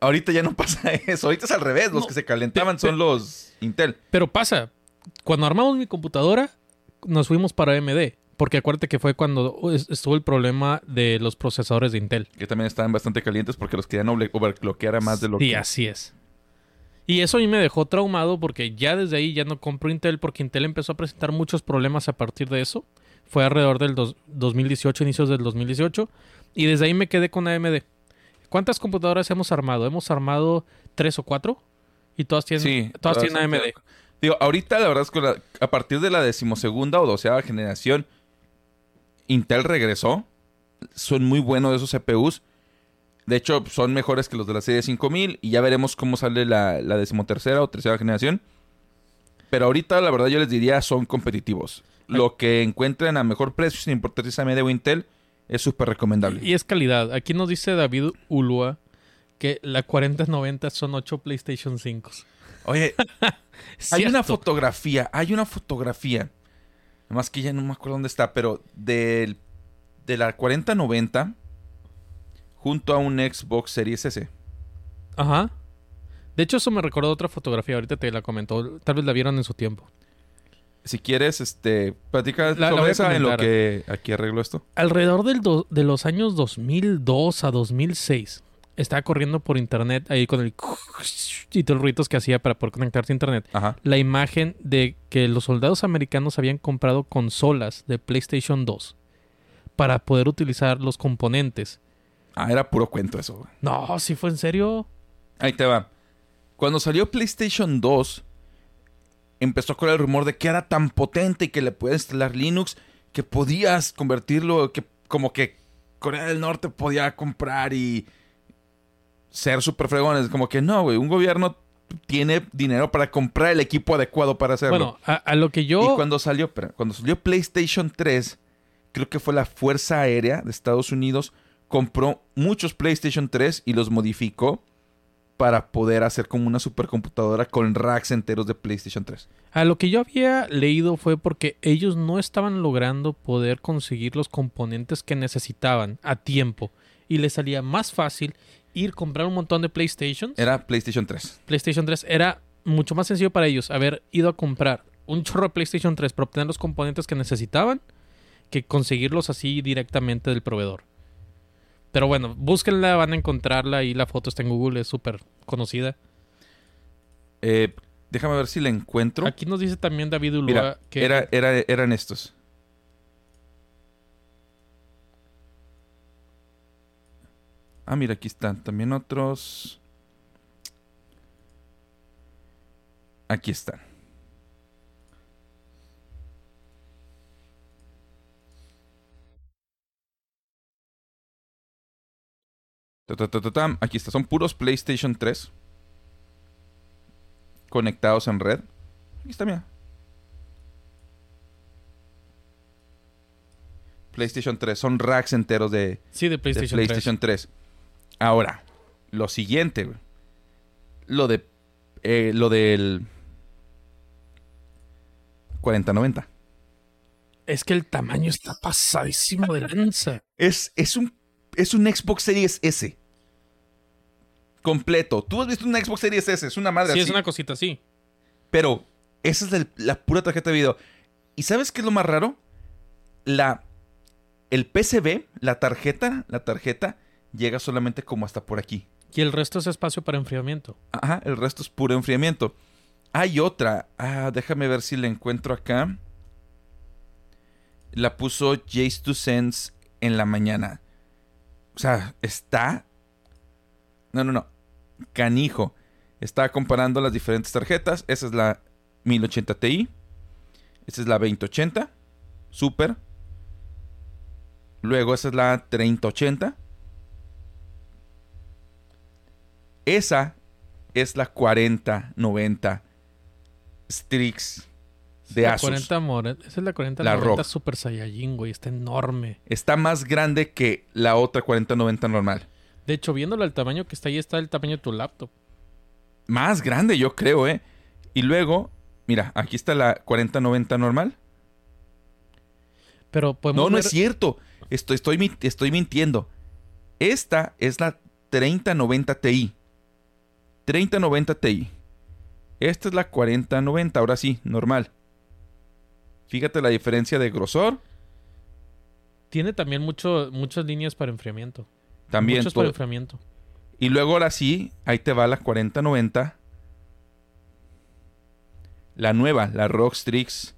Ahorita ya no pasa eso. Ahorita es al revés. Los No, que se calentaban son los Intel. Pero pasa, cuando armamos mi computadora, nos fuimos para AMD. Porque acuérdate que fue cuando es- estuvo el problema de los procesadores de Intel. Que también estaban bastante calientes porque los querían overclockear a más de lo Sí, que... así es. Y eso a mí me dejó traumado porque ya desde ahí ya no compro Intel porque Intel empezó a presentar muchos problemas a partir de eso. Fue alrededor del dos- 2018, inicios del 2018. Y desde ahí me quedé con AMD. ¿Cuántas computadoras hemos armado? Hemos armado tres o cuatro. Y todas tienen, Sí, todas tienen AMD. Digo, ahorita la verdad es que la- a partir de la decimosegunda o doceava generación, Intel regresó. Son muy buenos esos CPUs. De hecho, son mejores que los de la serie 5000 y ya veremos cómo sale la, la decimotercera o tercera generación. Pero ahorita, la verdad, yo les diría son competitivos. Lo que encuentren a mejor precio, sin importar si es AMD o Intel, es súper recomendable. Y es calidad. Aquí nos dice David Ulua que la 4090 son 8 PlayStation 5. Oye, hay una fotografía, hay una fotografía. Más que ya no me acuerdo dónde está, pero del, de la 4090 junto a un Xbox Series S. Ajá. De hecho, eso me recordó otra fotografía. Ahorita te la comentó. Tal vez la vieron en su tiempo. Si quieres, este, platica La- la sobre voy a esa en lo que aquí arreglo esto. Alrededor del do- de los años 2002 a 2006, estaba corriendo por internet ahí con el y todos los ruidos que hacía para poder conectarse a internet. Ajá. La imagen de que los soldados americanos habían comprado consolas de PlayStation 2 para poder utilizar los componentes. Ah, era puro cuento eso. güey. No, si fue en serio. Ahí te va. Cuando salió PlayStation 2, empezó correr el rumor de que era tan potente y que le puedes instalar Linux que podías convertirlo, que como que Corea del Norte podía comprar y ser super fregones. Como que no, güey. Un gobierno tiene dinero para comprar el equipo adecuado para hacerlo. Bueno, a, a lo que yo... Y cuando salió, cuando salió PlayStation 3, creo que fue la Fuerza Aérea de Estados Unidos, compró muchos PlayStation 3 y los modificó para poder hacer como una supercomputadora con racks enteros de PlayStation 3. A lo que yo había leído fue porque ellos no estaban logrando poder conseguir los componentes que necesitaban a tiempo y les salía más fácil ir comprar un montón de PlayStation. Era PlayStation 3. PlayStation 3 era mucho más sencillo para ellos haber ido a comprar un chorro de PlayStation 3 para obtener los componentes que necesitaban que conseguirlos así directamente del proveedor. Pero bueno, búsquenla, van a encontrarla y la foto está en Google, es súper conocida. Eh, déjame ver si la encuentro. Aquí nos dice también David Mira, que era, era, eran estos. Ah, mira, aquí están. También otros. Aquí están. Aquí está. Son puros PlayStation 3. Conectados en red. Aquí está, mira. PlayStation 3. Son racks enteros de, sí de de PlayStation, 3. PlayStation 3. Ahora, lo siguiente, güey. Lo de. eh, lo del. 4090. Es que el tamaño está pasadísimo de lanza. Es, es un. Es un Xbox Series S. Completo. Tú has visto un Xbox Series S. Es una madre Sí, así. es una cosita así. Pero esa es el- la pura tarjeta de video. ¿Y sabes qué es lo más raro? La. El PCB, la tarjeta, la tarjeta, llega solamente como hasta por aquí. Y el resto es espacio para enfriamiento. Ajá, el resto es puro enfriamiento. Hay otra. Ah, déjame ver si la encuentro acá. La puso Jace to Sense en la mañana. O sea, está. No, no, no. Canijo. Está comparando las diferentes tarjetas. Esa es la 1080 Ti. Esa es la 2080. Super. Luego esa es la 3080. Esa es la 4090 Strix de la Asus. 40 more- Esa es la 40 La 90 ROG. Super Saiyajin, güey. Está enorme. Está más grande que la otra 4090 normal. De hecho, viéndolo al tamaño que está ahí, está el tamaño de tu laptop. Más grande, yo creo, ¿eh? Y luego, mira, aquí está la 4090 normal. Pero podemos No, no ver- es cierto. Estoy, estoy, estoy mintiendo. Esta es la 3090 Ti. 3090 Ti. Esta es la 4090, ahora sí, normal. Fíjate la diferencia de grosor. Tiene también mucho, muchas líneas para enfriamiento. También Muchos todo- para enfriamiento. Y luego ahora sí, ahí te va la 4090. La nueva, la ROG Strix.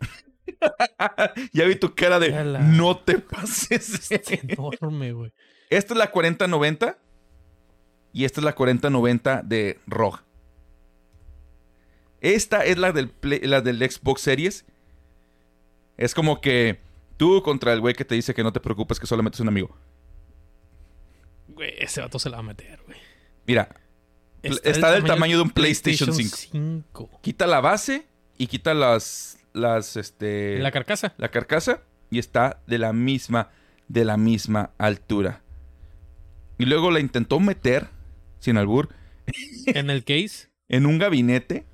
ya vi tu cara de Yala. no te pases. Está enorme, güey. Esta es la 4090 y esta es la 4090 de ROG. Esta es la del, Play- la del Xbox Series. Es como que tú contra el güey que te dice que no te preocupes, que solamente es un amigo. Güey, ese vato se la va a meter, güey. Mira, Está del tamaño de un PlayStation 5. quita la base y quita las las este La la, carcasa. carcasa y está de la misma de la misma altura. Y luego la intentó meter sin albur en el case. en un gabinete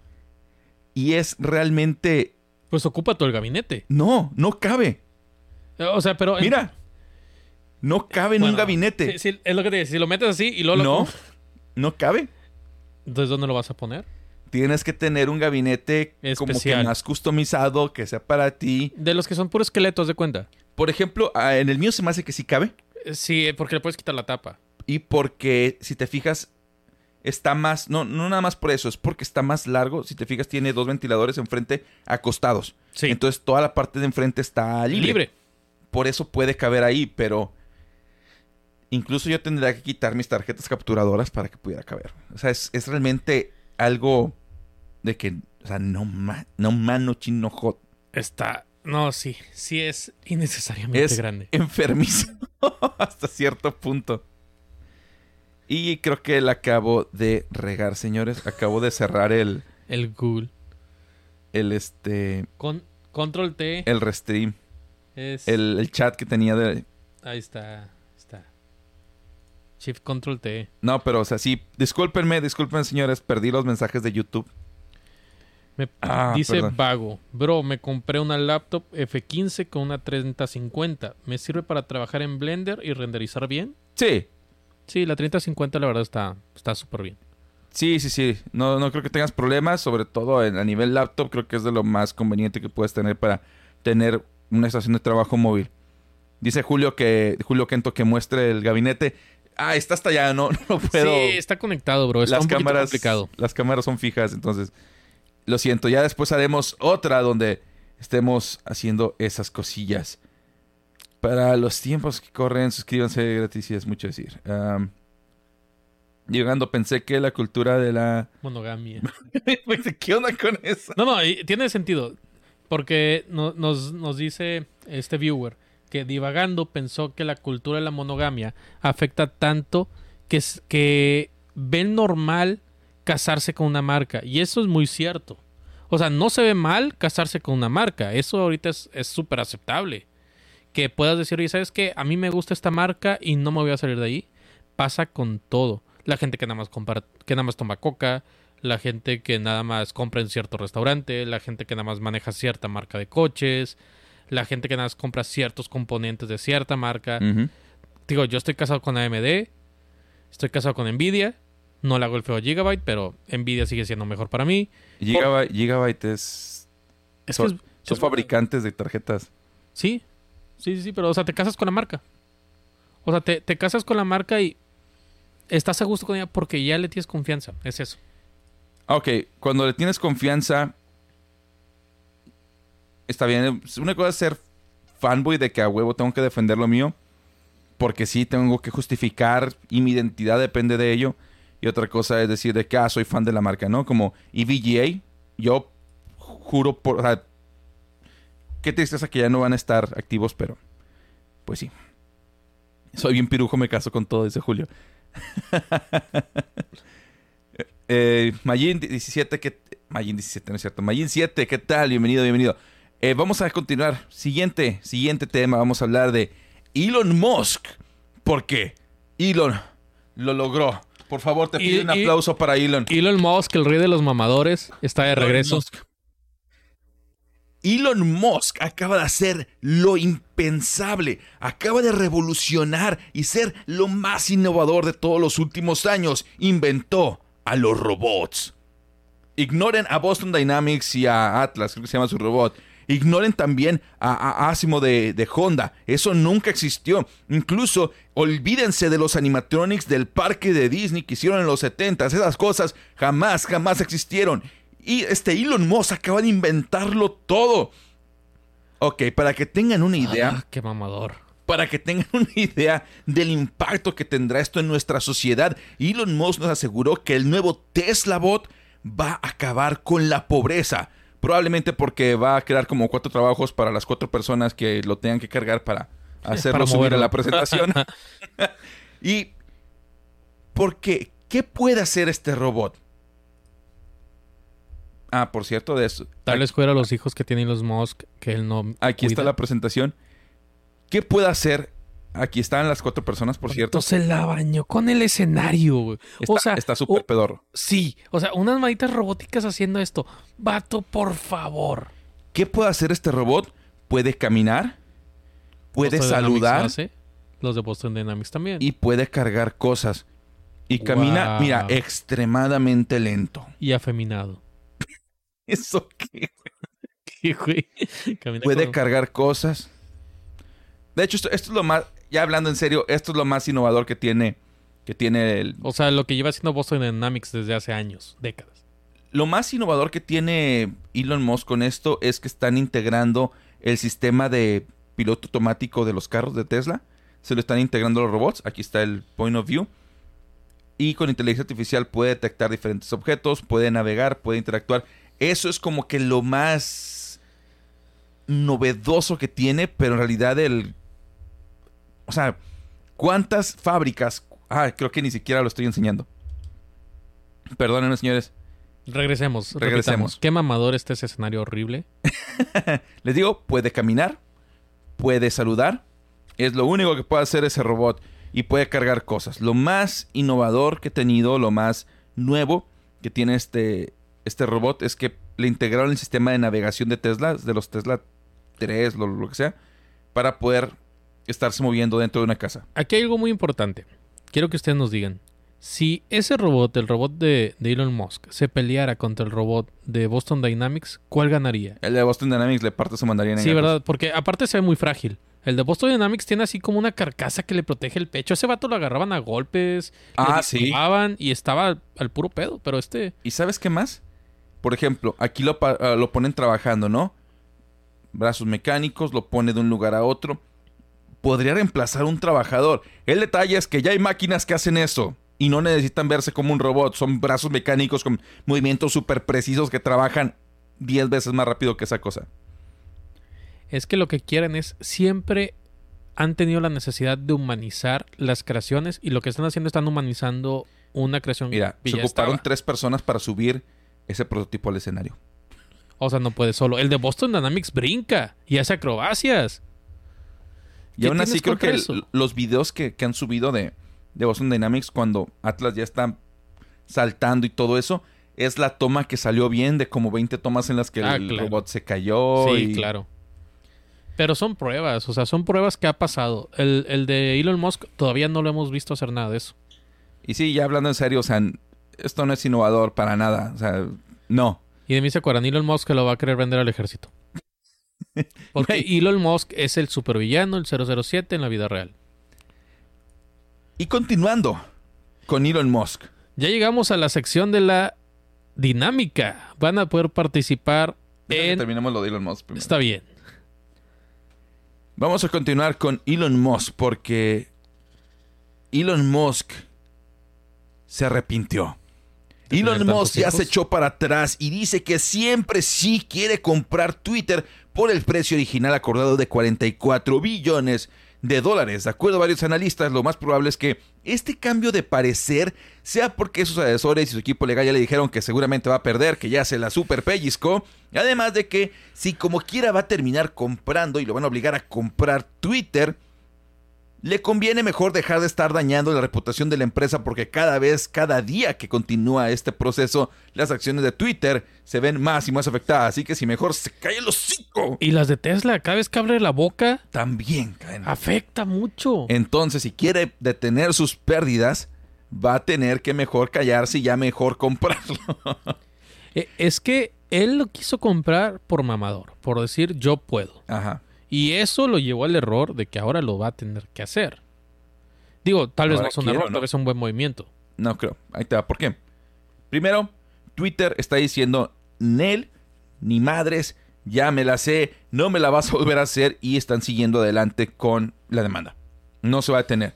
y es realmente Pues ocupa todo el gabinete. no, no cabe. O sea, pero. Mira. No cabe en un gabinete. es lo que te digo. Si lo metes así y luego lo. no. No cabe. Entonces, ¿dónde lo vas a poner? Tienes que tener un gabinete como que más customizado, que sea para ti. De los que son puros esqueletos de cuenta. Por ejemplo, ah, en el mío se me hace que sí cabe. Sí, porque le puedes quitar la tapa. Y porque, si te fijas, está más. No, no nada más por eso, es porque está más largo. Si te fijas, tiene dos ventiladores enfrente acostados. Sí. Entonces toda la parte de enfrente está libre. libre. Por eso puede caber ahí, pero. Incluso yo tendría que quitar mis tarjetas capturadoras para que pudiera caber. O sea, es, es realmente algo de que. O sea, no, ma, no mano chino hot. Está. No, sí. Sí es innecesariamente Es grande. enfermizo hasta cierto punto. Y creo que la acabo de regar, señores. Acabo de cerrar el, El Google. el este, Con Control T el restream, es. el, el chat que tenía de. Ahí está. Está. Shift Control T. No, pero o sea, sí. Discúlpenme, disculpen, señores. Perdí los mensajes de YouTube. Me Ah, dice perdón. Vago. Bro, me compré una laptop F15 con una 3050. ¿Me sirve para trabajar en Blender y renderizar bien? Sí, Sí, la 3050 la verdad está está súper bien. sí, sí, sí. No, no creo que tengas problemas. Sobre todo en- a nivel laptop, creo que es de lo más conveniente que puedes tener para tener una estación de trabajo móvil. Dice Julio que Julio Kento que muestre el gabinete. Ah, está hasta allá, no, no puedo. Sí, está conectado, bro. Está las un cámaras, complicado. las cámaras son fijas, entonces lo siento. Ya después haremos otra donde estemos haciendo esas cosillas. Para los tiempos que corren, suscríbanse gratis y es mucho decir. Am, llegando, pensé que la cultura de la. Monogamia. ¿Qué onda con eso? No, no, y tiene sentido. Porque no- nos, nos dice este viewer que divagando pensó que la cultura de la monogamia afecta tanto que, es- que ven normal casarse con una marca. Y eso es muy cierto. O sea, no se ve mal casarse con una marca. Eso ahorita es es súper aceptable. Que puedas decir, oye, ¿sabes qué? A mí me gusta esta marca y no me voy a salir de ahí. Pasa con todo. La gente que nada más compra, que nada más toma coca, la gente que nada más compra en cierto restaurante, la gente que nada más maneja cierta marca de coches, la gente que nada más compra ciertos componentes de cierta marca. Digo, yo estoy casado con AMD, estoy casado con Nvidia, no le hago el feo a Gigabyte, pero Nvidia sigue siendo mejor para mí. Gigabyte, Gigabyte es. Es son que es- son es- fabricantes de tarjetas. Sí, sí, sí, sí, pero o sea, te casas con la marca. O sea, te, te casas con la marca y estás a gusto con ella porque ya le tienes confianza. Es eso. Ah, Ok, cuando le tienes confianza, está bien. Una cosa es ser fanboy de que a huevo tengo que defender lo mío, porque sí tengo que justificar y mi identidad depende de ello. Y otra cosa es decir de que ah, soy fan de la marca, ¿no? Como EVGA, yo juro por... qué tristeza que ya no van a estar activos, pero pues sí. Soy bien pirujo, me caso con todo, dice Julio. Eh, Majin 17, ¿qué? Majin 17, no es cierto. Majin 7, ¿qué tal? Bienvenido, bienvenido. Eh, vamos a continuar. Siguiente, siguiente tema. Vamos a hablar de Elon Musk. ¿Por qué? Elon lo logró. Por favor, te Y- pido un y- aplauso para Elon. Elon Musk, el rey de los mamadores, está de regreso. Musk. Elon Musk acaba de hacer lo impensable, acaba de revolucionar y ser lo más innovador de todos los últimos años. Inventó a los robots. Ignoren a Boston Dynamics y a Atlas, creo que se llama su robot. Ignoren también a, Asimo de, de Honda. Eso nunca existió. Incluso olvídense de los animatronics del parque de Disney que hicieron en los 70 Esas cosas jamás, jamás existieron. Y este Elon Musk acaba de inventarlo todo. Ok, para que tengan una idea Ah, qué mamador. para que tengan una idea del impacto que tendrá esto en nuestra sociedad, Elon Musk nos aseguró que el nuevo Tesla Bot va a acabar con la pobreza. Probablemente porque va a crear como cuatro trabajos para las cuatro personas que lo tengan que cargar para hacerlo Para subir a la presentación. y ¿por qué? ¿Qué puede hacer este robot? Ah, por cierto, de eso. Tal vez fuera los hijos que tiene Elon Musk que él no. Aquí está la presentación. ¿Qué puede hacer? Aquí están las cuatro personas, por cierto. Entonces la bañó con el escenario, güey. Está, o sea, está súper pedorro. sí, o sea, unas manitas robóticas haciendo esto. Vato, por favor. ¿Qué puede hacer este robot? Puede caminar, puede Boston saludar hace, Los de Boston Dynamics también. y puede cargar cosas. Y camina, Wow. mira, extremadamente lento. Y afeminado. ¿Eso qué? Güey. Camina Puede con- cargar cosas. De hecho, esto, esto es lo más, ya hablando en serio, esto es lo más innovador que tiene, que tiene el, O sea, lo que lleva haciendo Boston Dynamics desde hace años, décadas. Lo más innovador que tiene Elon Musk con esto es que están integrando el sistema de piloto automático de los carros de Tesla. Se lo están integrando los robots. Aquí está el point of view. Y con inteligencia artificial puede detectar diferentes objetos, puede navegar, puede interactuar. Eso es como que lo más novedoso que tiene, pero en realidad el... O sea, ¿cuántas fábricas? Ah, creo que ni siquiera lo estoy enseñando. Perdónenme, señores. Regresemos, Regresemos. Qué mamador está ese escenario horrible. Les digo, puede caminar, puede saludar. Es lo único que puede hacer ese robot. Y puede cargar cosas. Lo más innovador que he tenido, lo más nuevo que tiene este, este robot es que le integraron el sistema de navegación de Tesla, de los Tesla 3, lo, lo que sea, para poder estarse moviendo dentro de una casa. Aquí hay algo muy importante. Quiero que ustedes nos digan. Si ese robot, el robot de, de Elon Musk, se peleara contra el robot de Boston Dynamics, ¿cuál ganaría? El de Boston Dynamics le parte su mandarina en Sí. ¿verdad? Porque aparte se ve muy frágil. El de Boston Dynamics tiene así como una carcasa que le protege el pecho. Ese vato lo agarraban a golpes, Ah, sí. y estaba al, al puro pedo. Pero este, ¿Y sabes qué más? Por ejemplo, aquí lo, ah, lo ponen trabajando, ¿no? Brazos mecánicos, lo pone de un lugar a otro. Podría reemplazar un trabajador. El detalle es que ya hay máquinas que hacen eso. Y no necesitan verse como un robot. Son brazos mecánicos con movimientos súper precisos que trabajan 10 veces más rápido que esa cosa. es que lo que quieren es siempre han tenido la necesidad de humanizar las creaciones y lo que están haciendo están humanizando una creación Mira, que se ocuparon estaba. tres personas para subir ese prototipo al escenario. O sea, no puede solo. El de Boston Dynamics brinca y hace acrobacias. Y ¿Qué aún así creo que el- los videos que, que han subido de, de Boston Dynamics cuando Atlas ya está saltando y todo eso, es la toma que salió bien de como 20 tomas en las que Ah, el claro. robot se cayó. sí, y- claro. Pero son pruebas, o sea, son pruebas que ha pasado. El, el de Elon Musk todavía no lo hemos visto hacer nada de eso. Y sí, ya hablando en serio, o sea, esto no es innovador para nada. O sea, no. Y de mí se acuerdan, Elon Musk lo va a querer vender al ejército. Porque Elon Musk es el supervillano, el 007 en la vida real. Y continuando con Elon Musk. Ya llegamos a la sección de la dinámica. Van a poder participar Deja que en... terminemos lo de Elon Musk primero. Está bien. Vamos a continuar con Elon Musk porque Elon Musk se arrepintió. Elon Musk ya se echó para atrás y dice que siempre sí quiere comprar Twitter por el precio original acordado de 44 billones de dólares. De acuerdo a varios analistas, lo más probable es que este cambio de parecer sea porque sus asesores y su equipo legal ya le dijeron que seguramente va a perder, que ya se la super pellizcó. Además de que si como quiera va a terminar comprando y lo van a obligar a comprar Twitter, le conviene mejor dejar de estar dañando la reputación de la empresa porque cada vez, cada día que continúa este proceso, las acciones de Twitter se ven más y más afectadas. Así que si mejor se cae el hocico, Y las de Tesla, cada vez que abre la boca, también caen. afecta mucho. Entonces, si quiere detener sus pérdidas, va a tener que mejor callarse y ya mejor comprarlo. Eh, Es que él lo quiso comprar por mamador, por decir yo puedo. Ajá. Y eso lo llevó al error de que ahora lo va a tener que hacer. Digo, tal vez no es un error, ¿no? tal vez es un buen movimiento. No creo. Ahí te va. ¿Por qué? Primero, Twitter está diciendo, Nel, ni madres, ya me la sé, no me la vas a volver a hacer y están siguiendo adelante con la demanda. No se va a detener.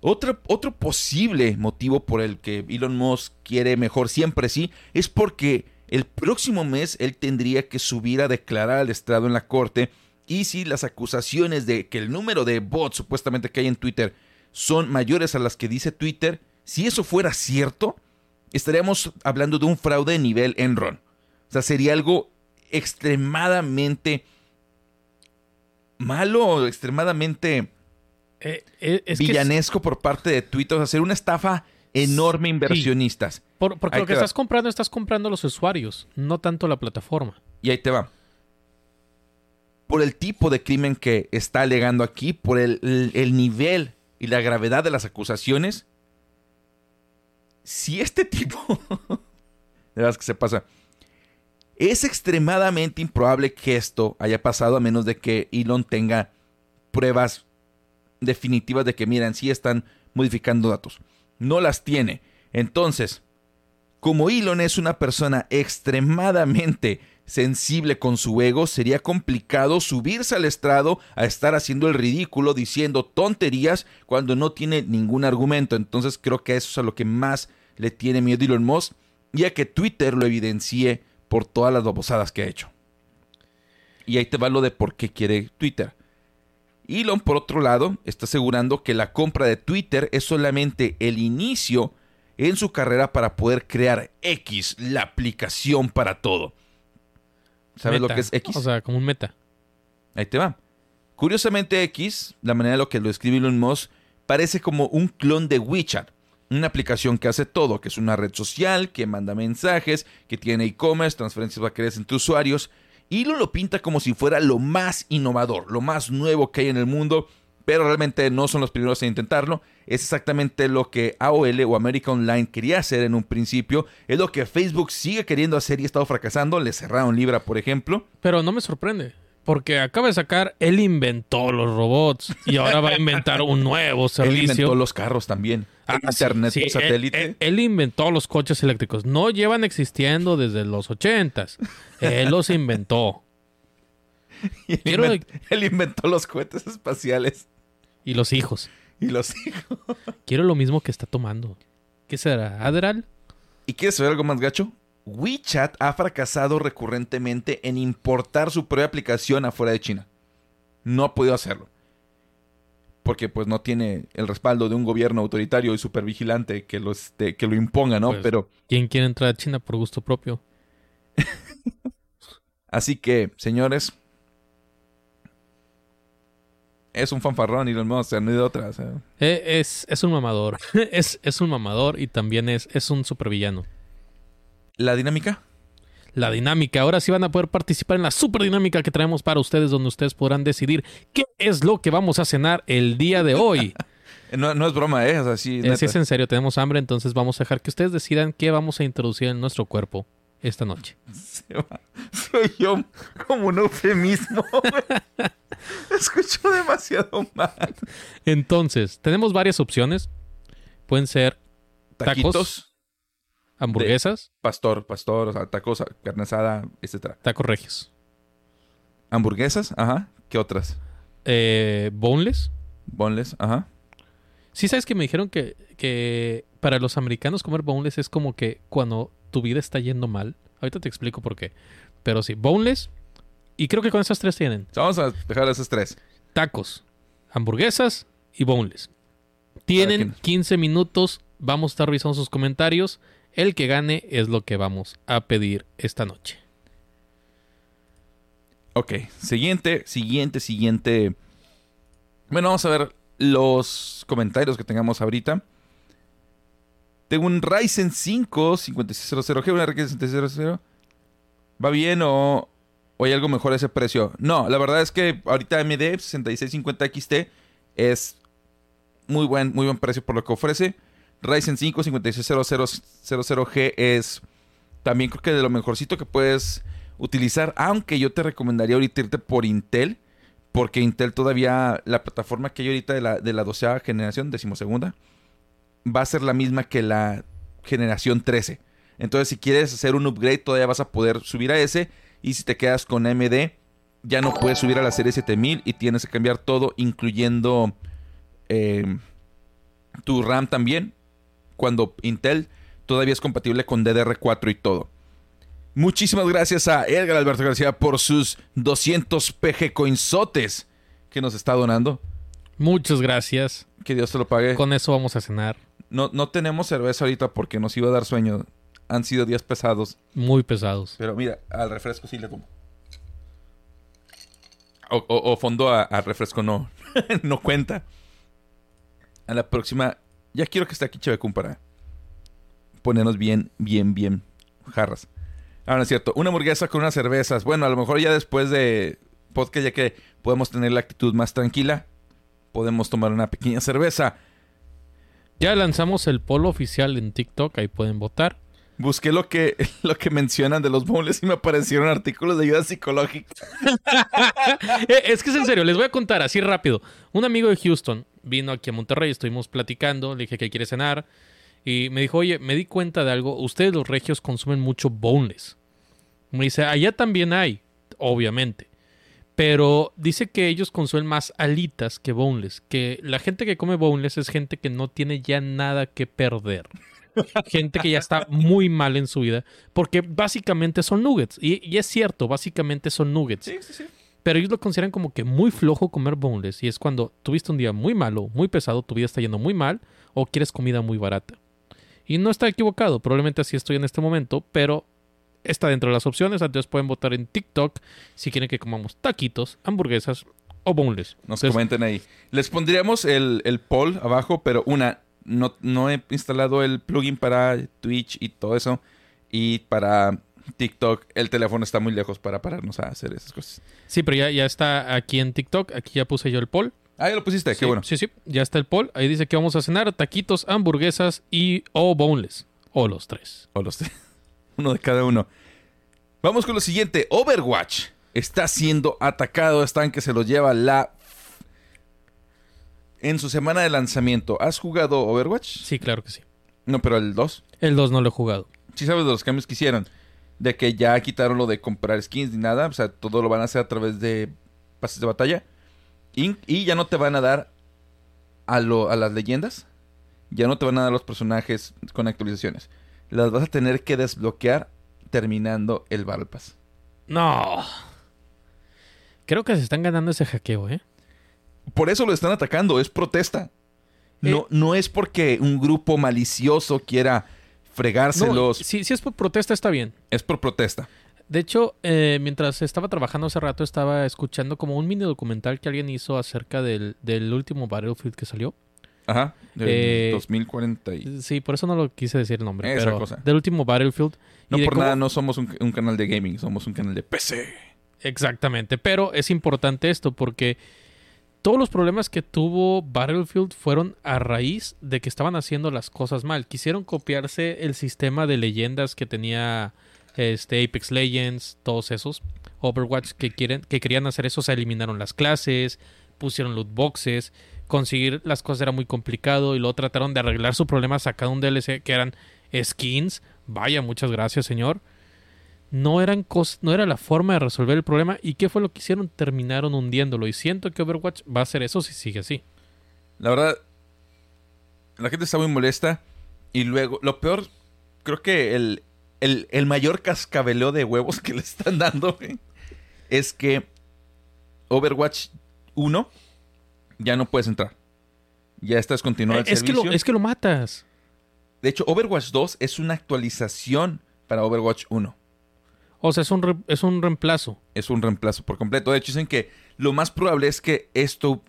Otro, otro posible motivo por el que Elon Musk quiere mejor siempre sí es porque el próximo mes él tendría que subir a declarar al estrado en la corte y si las acusaciones de que el número de bots supuestamente que hay en Twitter son mayores a las que dice Twitter, si eso fuera cierto, estaríamos hablando de un fraude de nivel Enron. O sea, sería algo extremadamente malo, extremadamente Eh, eh, es que es- villanesco por parte de Twitter. O sea, sería una estafa enorme inversionistas. por- porque Ahí lo que va. estás comprando, estás comprando los usuarios, no tanto la plataforma. Y ahí te va. Por el tipo de crimen que está alegando aquí, por el, el- el nivel y la gravedad de las acusaciones, si este tipo... de verdad que se pasa. Es extremadamente improbable que esto haya pasado a menos de que Elon tenga pruebas definitivas de que, miren, sí están modificando datos. No las tiene. Entonces, como Elon es una persona extremadamente sensible con su ego, sería complicado subirse al estrado a estar haciendo el ridículo diciendo tonterías cuando no tiene ningún argumento. Entonces creo que eso es a lo que más le tiene miedo Elon Musk y a que Twitter lo evidencie por todas las babosadas que ha hecho. Y ahí te va lo de por qué quiere Twitter. Elon, por otro lado, está asegurando que la compra de Twitter es solamente el inicio en su carrera para poder crear X, la aplicación para todo. ¿Sabes lo que es X? O sea, como un meta. Ahí te va. Curiosamente, X, la manera en la que lo escribe Elon Musk, parece como un clon de WeChat. Una aplicación que hace todo, que es una red social, que manda mensajes, que tiene e-commerce, transferencias bancarias entre usuarios. Y Elon lo pinta como si fuera lo más innovador, lo más nuevo que hay en el mundo, pero realmente no son los primeros en intentarlo. Es exactamente lo que AOL o America Online quería hacer en un principio. Es lo que Facebook sigue queriendo hacer y ha estado fracasando. Le cerraron Libra, por ejemplo. Pero no me sorprende. Porque acaba de sacar, él inventó los robots y ahora va a inventar un nuevo Él servicio. inventó los carros también. Ah, Internet sí, él- satélite. Él, él inventó los coches eléctricos. No llevan existiendo desde los ochentas. Él los inventó. Él, quiero- invent- él inventó los cohetes espaciales Y los hijos. y los hijos. Quiero lo mismo que está tomando. ¿Qué será? ¿Adderall? ¿Y quieres saber algo más gacho? WeChat ha fracasado recurrentemente en importar su propia aplicación afuera de China. No ha podido hacerlo. Porque pues no tiene el respaldo de un gobierno autoritario y supervigilante que lo, este, que lo imponga, ¿no? Pues- Pero ¿Quién quiere entrar a China por gusto propio? así que, señores, es un fanfarrón y mismo, o sea, no hay de otra. o sea. Eh, es, es un mamador. es, es un mamador y también es, es un supervillano. La dinámica. La dinámica. Ahora sí van a poder participar en la super dinámica que traemos para ustedes, donde ustedes podrán decidir qué es lo que vamos a cenar el día de hoy. No, no es broma, ¿eh? O sea, sí, neta. si es en serio, tenemos hambre, entonces vamos a dejar que ustedes decidan qué vamos a introducir en nuestro cuerpo esta noche. Se va- Soy yo como un eufemismo. Escucho demasiado mal. Entonces, tenemos varias opciones. Pueden ser Tacos. Taquitos, hamburguesas, pastor, pastor, o sea, tacos, carne asada, etcétera. tacos regios, Hamburguesas, ajá. ¿Qué otras? eh, boneless. Boneless, ajá. Sí, sabes que me dijeron que, que para los americanos comer boneless es como que cuando tu vida está yendo mal. Ahorita te explico por qué. Pero sí, boneless. Y creo que con esas tres tienen vamos a dejar esas tres. tacos, hamburguesas y boneless. Tienen quien- 15 minutos. Vamos a estar revisando sus comentarios. El que gane es lo que vamos a pedir esta noche. Ok, siguiente, siguiente, siguiente. Bueno, vamos a ver los comentarios que tengamos ahorita. Tengo un Ryzen 5 5600G, una RX 5600. ¿Va bien o, o hay algo mejor a ese precio? No, la verdad es que ahorita AMD 6650 XT es muy buen, muy buen precio por lo que ofrece. Ryzen 5 5600G es también creo que de lo mejorcito que puedes utilizar, aunque yo te recomendaría ahorita irte por Intel, porque Intel todavía, la plataforma que hay ahorita de la, de la doceava generación, decimosegunda, va a ser la misma que la generación 13. Entonces, si quieres hacer un upgrade, todavía vas a poder subir a ese. Y si te quedas con AMD, ya no puedes subir a la serie 7000 y tienes que cambiar todo, incluyendo eh, tu RAM también. Cuando Intel todavía es compatible con DDR4 y todo. Muchísimas gracias a Edgar Alberto García por sus 200 PG coinzotes que nos está donando. Muchas gracias. Que Dios te lo pague. Con eso vamos a cenar. No, no tenemos cerveza ahorita porque nos iba a dar sueño. Han sido días pesados. Muy pesados. Pero mira, al refresco sí le tomo. O, o- o fondo a, a refresco no. no cuenta. A la próxima. Ya quiero que esté aquí Chevecún para ponernos bien, bien, bien jarras. Ahora es cierto. Una hamburguesa con unas cervezas. Bueno, a lo mejor ya después de podcast, ya que podemos tener la actitud más tranquila, podemos tomar una pequeña cerveza. Ya lanzamos el polo oficial en TikTok, ahí pueden votar. Busqué lo que, lo que mencionan de los bowls y me aparecieron artículos de ayuda psicológica. Eh, es que es en serio, les voy a contar así rápido. Un amigo de Houston vino aquí a Monterrey, estuvimos platicando, le dije que quiere cenar y me dijo, oye, me di cuenta de algo, ustedes los regios consumen mucho boneless. Me dice, allá también hay, obviamente. Pero dice que ellos consumen más alitas que boneless. Que la gente que come boneless es gente que no tiene ya nada que perder. Gente que ya está muy mal en su vida. Porque básicamente son nuggets. Y, y es cierto, básicamente son nuggets. Sí, sí, sí. Pero ellos lo consideran como que muy flojo comer boneless. Y es cuando tuviste un día muy malo, muy pesado, tu vida está yendo muy mal, o quieres comida muy barata. Y no está equivocado, probablemente así estoy en este momento, pero está dentro de las opciones. Entonces pueden votar en TikTok si quieren que comamos taquitos, hamburguesas o boneless. Nos Entonces, comenten ahí. Les pondríamos el, el poll abajo, pero una, no, no he instalado el plugin para Twitch y todo eso. Y para TikTok, el teléfono está muy lejos para pararnos a hacer esas cosas. Sí, pero ya, ya está aquí en TikTok. Aquí ya puse yo el poll. Ah, ya lo pusiste, sí, qué bueno. Sí, sí, ya está el poll. Ahí dice que vamos a cenar taquitos, hamburguesas y o boneless. O los tres. O los tres. Uno de cada uno. Vamos con lo siguiente. Overwatch está siendo atacado. Están que se lo lleva la. En su semana de lanzamiento, ¿has jugado Overwatch? Sí, claro que sí. No, pero el 2. El 2 no lo he jugado. Sí sabes de los cambios que hicieron. De que ya quitaron lo de comprar skins ni nada. O sea, todo lo van a hacer a través de pases de batalla. Y, y ya no te van a dar a, lo, a las leyendas. Ya no te van a dar los personajes con actualizaciones. Las vas a tener que desbloquear terminando el Battle Pass. No. Creo que se están ganando ese hackeo, ¿eh? Por eso lo están atacando, es protesta. No, Eh. no es porque un grupo malicioso quiera fregárselos, No, si, si es por protesta, está bien. es por protesta. De hecho, eh, mientras estaba trabajando hace rato, estaba escuchando como un mini documental que alguien hizo acerca del, del último Battlefield que salió. Ajá. Del Eh, 2040 y... Sí, por eso no lo quise decir el nombre. Esa pero cosa. Del último Battlefield. No por cómo- nada no somos un, un canal de gaming, somos un canal de PC. Exactamente. Pero es importante esto porque todos los problemas que tuvo Battlefield fueron a raíz de que estaban haciendo las cosas mal. Quisieron copiarse el sistema de leyendas que tenía este Apex Legends, todos esos. Overwatch que quieren, que querían hacer eso, se eliminaron las clases, pusieron loot boxes, conseguir las cosas era muy complicado y luego trataron de arreglar su problema sacando un DLC que eran skins. Vaya, muchas gracias, señor no eran cos- no era la forma de resolver el problema y qué fue lo que hicieron terminaron hundiéndolo y siento que Overwatch va a hacer eso si sigue así La verdad, la gente está muy molesta. Y luego, lo peor, creo que el, el, el mayor cascabeleo de huevos que le están dando es que Overwatch 1 ya no puedes entrar. Ya está descontinuado el Eh, es que, lo, servicio. es que lo matas De hecho, Overwatch 2 es una actualización para Overwatch 1. O sea es un es un reemplazo Es un reemplazo por completo. De hecho, dicen que lo más probable es que esto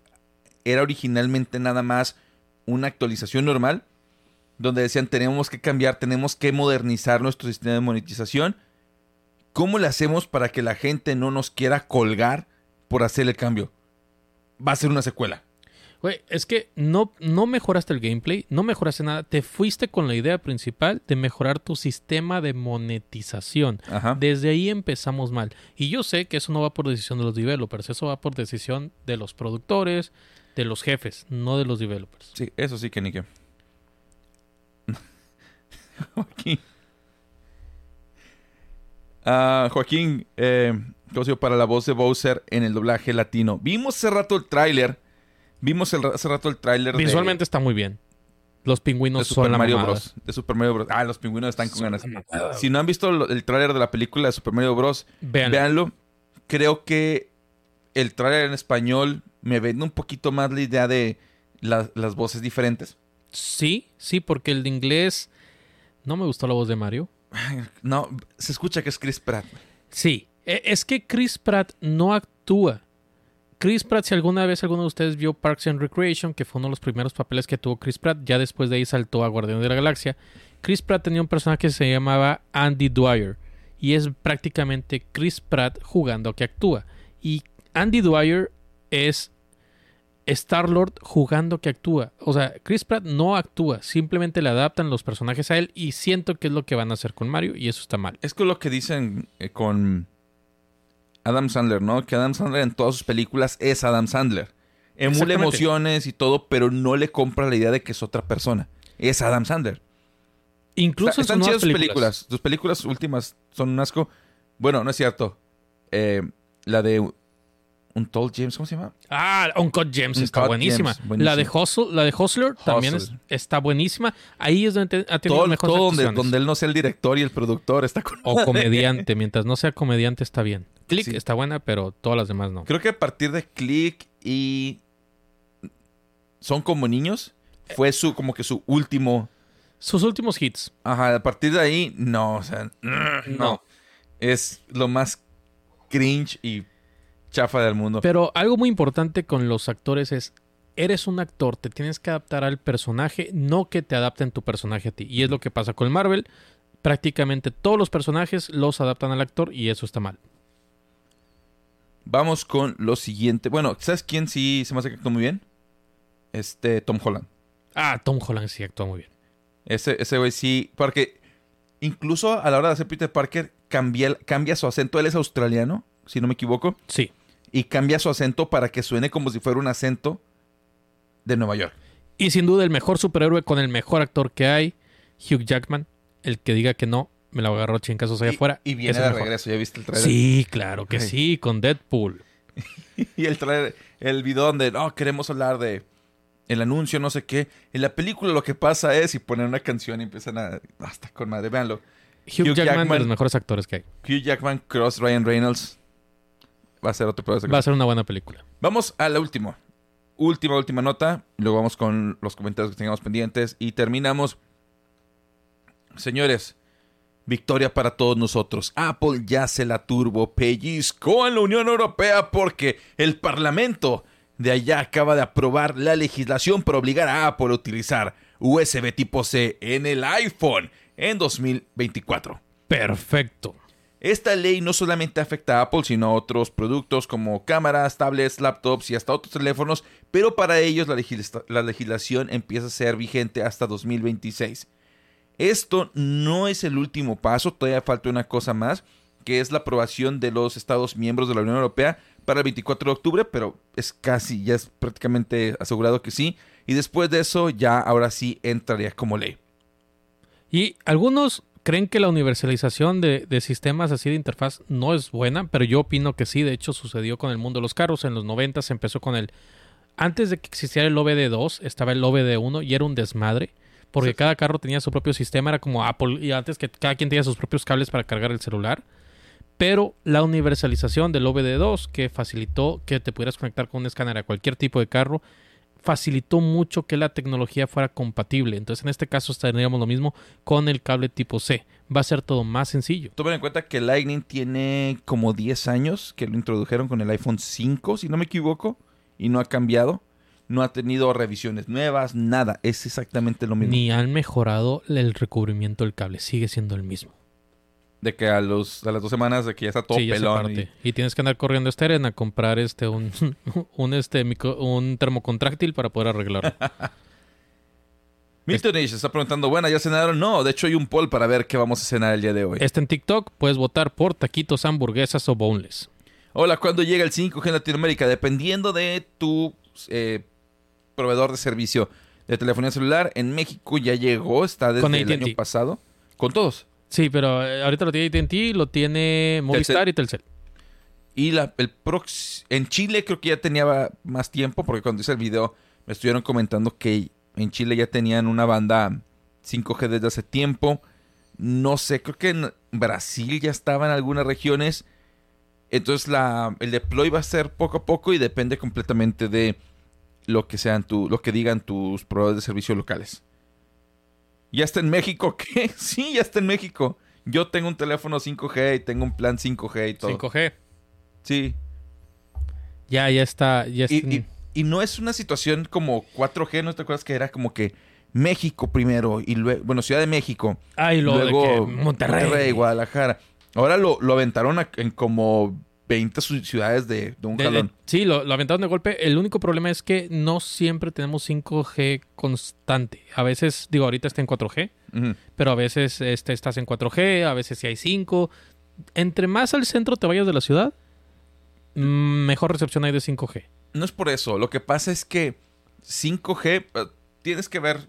era originalmente nada más una actualización normal, donde decían tenemos que cambiar, tenemos que modernizar nuestro sistema de monetización. ¿Cómo le hacemos para que la gente no nos quiera colgar por hacer el cambio? Va a ser una secuela. Güey, es que no, no mejoraste el gameplay, no mejoraste nada, te fuiste con la idea principal de mejorar tu sistema de monetización. Ajá. Desde ahí empezamos mal. Y yo sé que eso no va por decisión de los developers, eso va por decisión de los productores, de los jefes, no de los developers. Sí, eso sí que ni qué. Joaquín. Ah, Joaquín, eh, ¿cómo se llama? para la voz de Bowser en el doblaje latino. Vimos hace rato el tráiler. Vimos el- hace rato el tráiler de- Visualmente está muy bien. Los de, pingüinos Super son la Mario mamada. Bros. De Super Mario Bros. Ah, los pingüinos están con ganas. Si no han visto lo- el tráiler de la película de Super Mario Bros., véanlo. Creo que el tráiler en español me vende un poquito más la idea de la- las voces diferentes. Sí, sí, porque el de inglés no me gustó la voz de Mario. No, se escucha que es Chris Pratt. Sí, e- es que Chris Pratt no actúa. Chris Pratt, si alguna vez alguno de ustedes vio Parks and Recreation, que fue uno de los primeros papeles que tuvo Chris Pratt, ya después de ahí saltó a Guardián de la Galaxia. Chris Pratt tenía un personaje que se llamaba Andy Dwyer y es prácticamente Chris Pratt jugando a que actúa. Y Andy Dwyer es Star-Lord jugando que actúa. O sea, Chris Pratt no actúa, simplemente le adaptan los personajes a él y siento que es lo que van a hacer con Mario y eso está mal. Es con lo que dicen eh, con Adam Sandler, ¿no? Que Adam Sandler en todas sus películas es Adam Sandler. Emula emociones y todo, pero no le compra la idea de que es otra persona. Es Adam Sandler. Incluso Está- están sus chidas sus películas. Sus películas últimas son un asco. Bueno, no es cierto. Eh, la de Untold James, ¿cómo se llama? Ah, Uncut Gems está buenísima. Buenísima. La de Hustle, la de Hustler también es- está buenísima. Ahí es donde te- ha tenido Todo, mejores todo donde, donde él no sea el director y el productor está con... O comediante, mientras no sea comediante está bien. Click Sí. está buena, pero todas las demás no. Creo que a partir de Click y Son como niños fue su como que su último. Sus últimos hits. Ajá, a partir de ahí no, o sea, no. No. Es lo más cringe y chafa del mundo. Pero algo muy importante con los actores es, eres un actor, te tienes que adaptar al personaje, no que te adapten tu personaje a ti. Y es lo que pasa con Marvel. Prácticamente todos los personajes los adaptan al actor y eso está mal. Vamos con lo siguiente. Bueno, ¿sabes quién sí se me hace que actuó muy bien? Este Tom Holland. Ah, Tom Holland sí actúa muy bien. Ese ese güey sí, porque incluso a la hora de hacer Peter Parker cambia, cambia su acento. Él es australiano, si no me equivoco. Sí. Y cambia su acento para que suene como si fuera un acento de Nueva York. Y sin duda el mejor superhéroe con el mejor actor que hay, Hugh Jackman. El que diga que no, me lo agarró casos allá y, afuera. Y viene de regreso, ¿ya viste el trailer? Sí, claro que sí, con Deadpool. Y el trailer, el video donde, no, queremos hablar de el anuncio, no sé qué. En la película lo que pasa es, y ponen una canción y empiezan a... Hasta con madre, véanlo. Hugh, Hugh Jackman, Jackman. de los mejores actores que hay. Hugh Jackman, Cross, Ryan Reynolds. Va a ser otro pedazo. Va a ser una buena película. Vamos a la última. Última, última nota. Luego vamos con los comentarios que tengamos pendientes. Y terminamos. Señores, victoria para todos nosotros. Apple ya se la turbo pellizcó en la Unión Europea porque el Parlamento de allá acaba de aprobar la legislación para obligar a Apple a utilizar USB tipo C en el iPhone en 2024. Perfecto. Esta ley no solamente afecta a Apple, sino a otros productos como cámaras, tablets, laptops y hasta otros teléfonos, pero para ellos la, legisla- la legislación empieza a ser vigente hasta 2026. Esto no es el último paso, todavía falta una cosa más, que es la aprobación de los Estados miembros de la Unión Europea para el 24 de octubre, pero es casi, ya es prácticamente asegurado que sí. Y después de eso, ya ahora sí entraría como ley. Y algunos creen que la universalización de, sistemas así de interfaz no es buena, pero yo opino que sí. De hecho, sucedió con el mundo de los carros. En los 90 se empezó con el... Antes de que existiera el OBD2, estaba el OBD1 y era un desmadre. Porque Sí. cada carro tenía su propio sistema, era como Apple. Y antes que cada quien tenía sus propios cables para cargar el celular. Pero la universalización del OBD2, que facilitó que te pudieras conectar con un escáner a cualquier tipo de carro, facilitó mucho que la tecnología fuera compatible. Entonces, en este caso, tendríamos lo mismo con el cable tipo C. Va a ser todo más sencillo. Tomen en cuenta que Lightning tiene como 10 años que lo introdujeron con el iPhone 5, si no me equivoco, y no ha cambiado. No ha tenido revisiones nuevas, nada. Es exactamente lo mismo. Ni han mejorado el recubrimiento del cable. Sigue siendo el mismo. De que a, los, a las dos semanas de que ya está todo sí, ya se pelón. parte. Y... tienes que andar corriendo a Steren a comprar este un, un este micro- un termocontráctil para poder arreglarlo. y... Milton H. está preguntando, bueno, ¿ya cenaron? No, de hecho hay un poll para ver qué vamos a cenar el día de hoy. este en TikTok puedes votar por taquitos, hamburguesas o boneless. Hola, ¿cuándo llega el 5G en Latinoamérica? Dependiendo de tu eh, proveedor de servicio de telefonía celular, en México ya llegó, está desde Con el año pasado. Con todos. Sí, pero eh, ahorita lo tiene AT&T, lo tiene Movistar y Telcel. Y la, el prox en Chile creo que ya tenía más tiempo, porque cuando hice el video me estuvieron comentando que en Chile ya tenían una banda 5G desde hace tiempo. No sé, creo que en Brasil ya estaba en algunas regiones. Entonces la, el deploy va a ser poco a poco y depende completamente de lo que sean tu, lo que digan tus proveedores de servicios locales. ¿Ya está en México? ¿Qué? Sí, ya está en México. Yo tengo un teléfono 5G y tengo un plan 5G y todo. 5G. Sí. Ya, ya está. Ya Y, está- y- y no es una situación como 4G, ¿no te acuerdas que era como que México primero y luego, bueno, Ciudad de México, Ay, lo luego de que Monterrey. Guadalajara. Ahora lo, lo aventaron a- en como 20 su- ciudades de, de un De- de- jalón. sí, lo, lo aventaron de golpe. El único problema es que no siempre tenemos 5G constante. A veces, digo, ahorita está en 4G, Ujú. pero a veces este, estás en 4G, a veces sí hay 5. Entre más al centro te vayas de la ciudad, mejor recepción hay de 5G. No es por eso. Lo que pasa es que 5G, eh, tienes que ver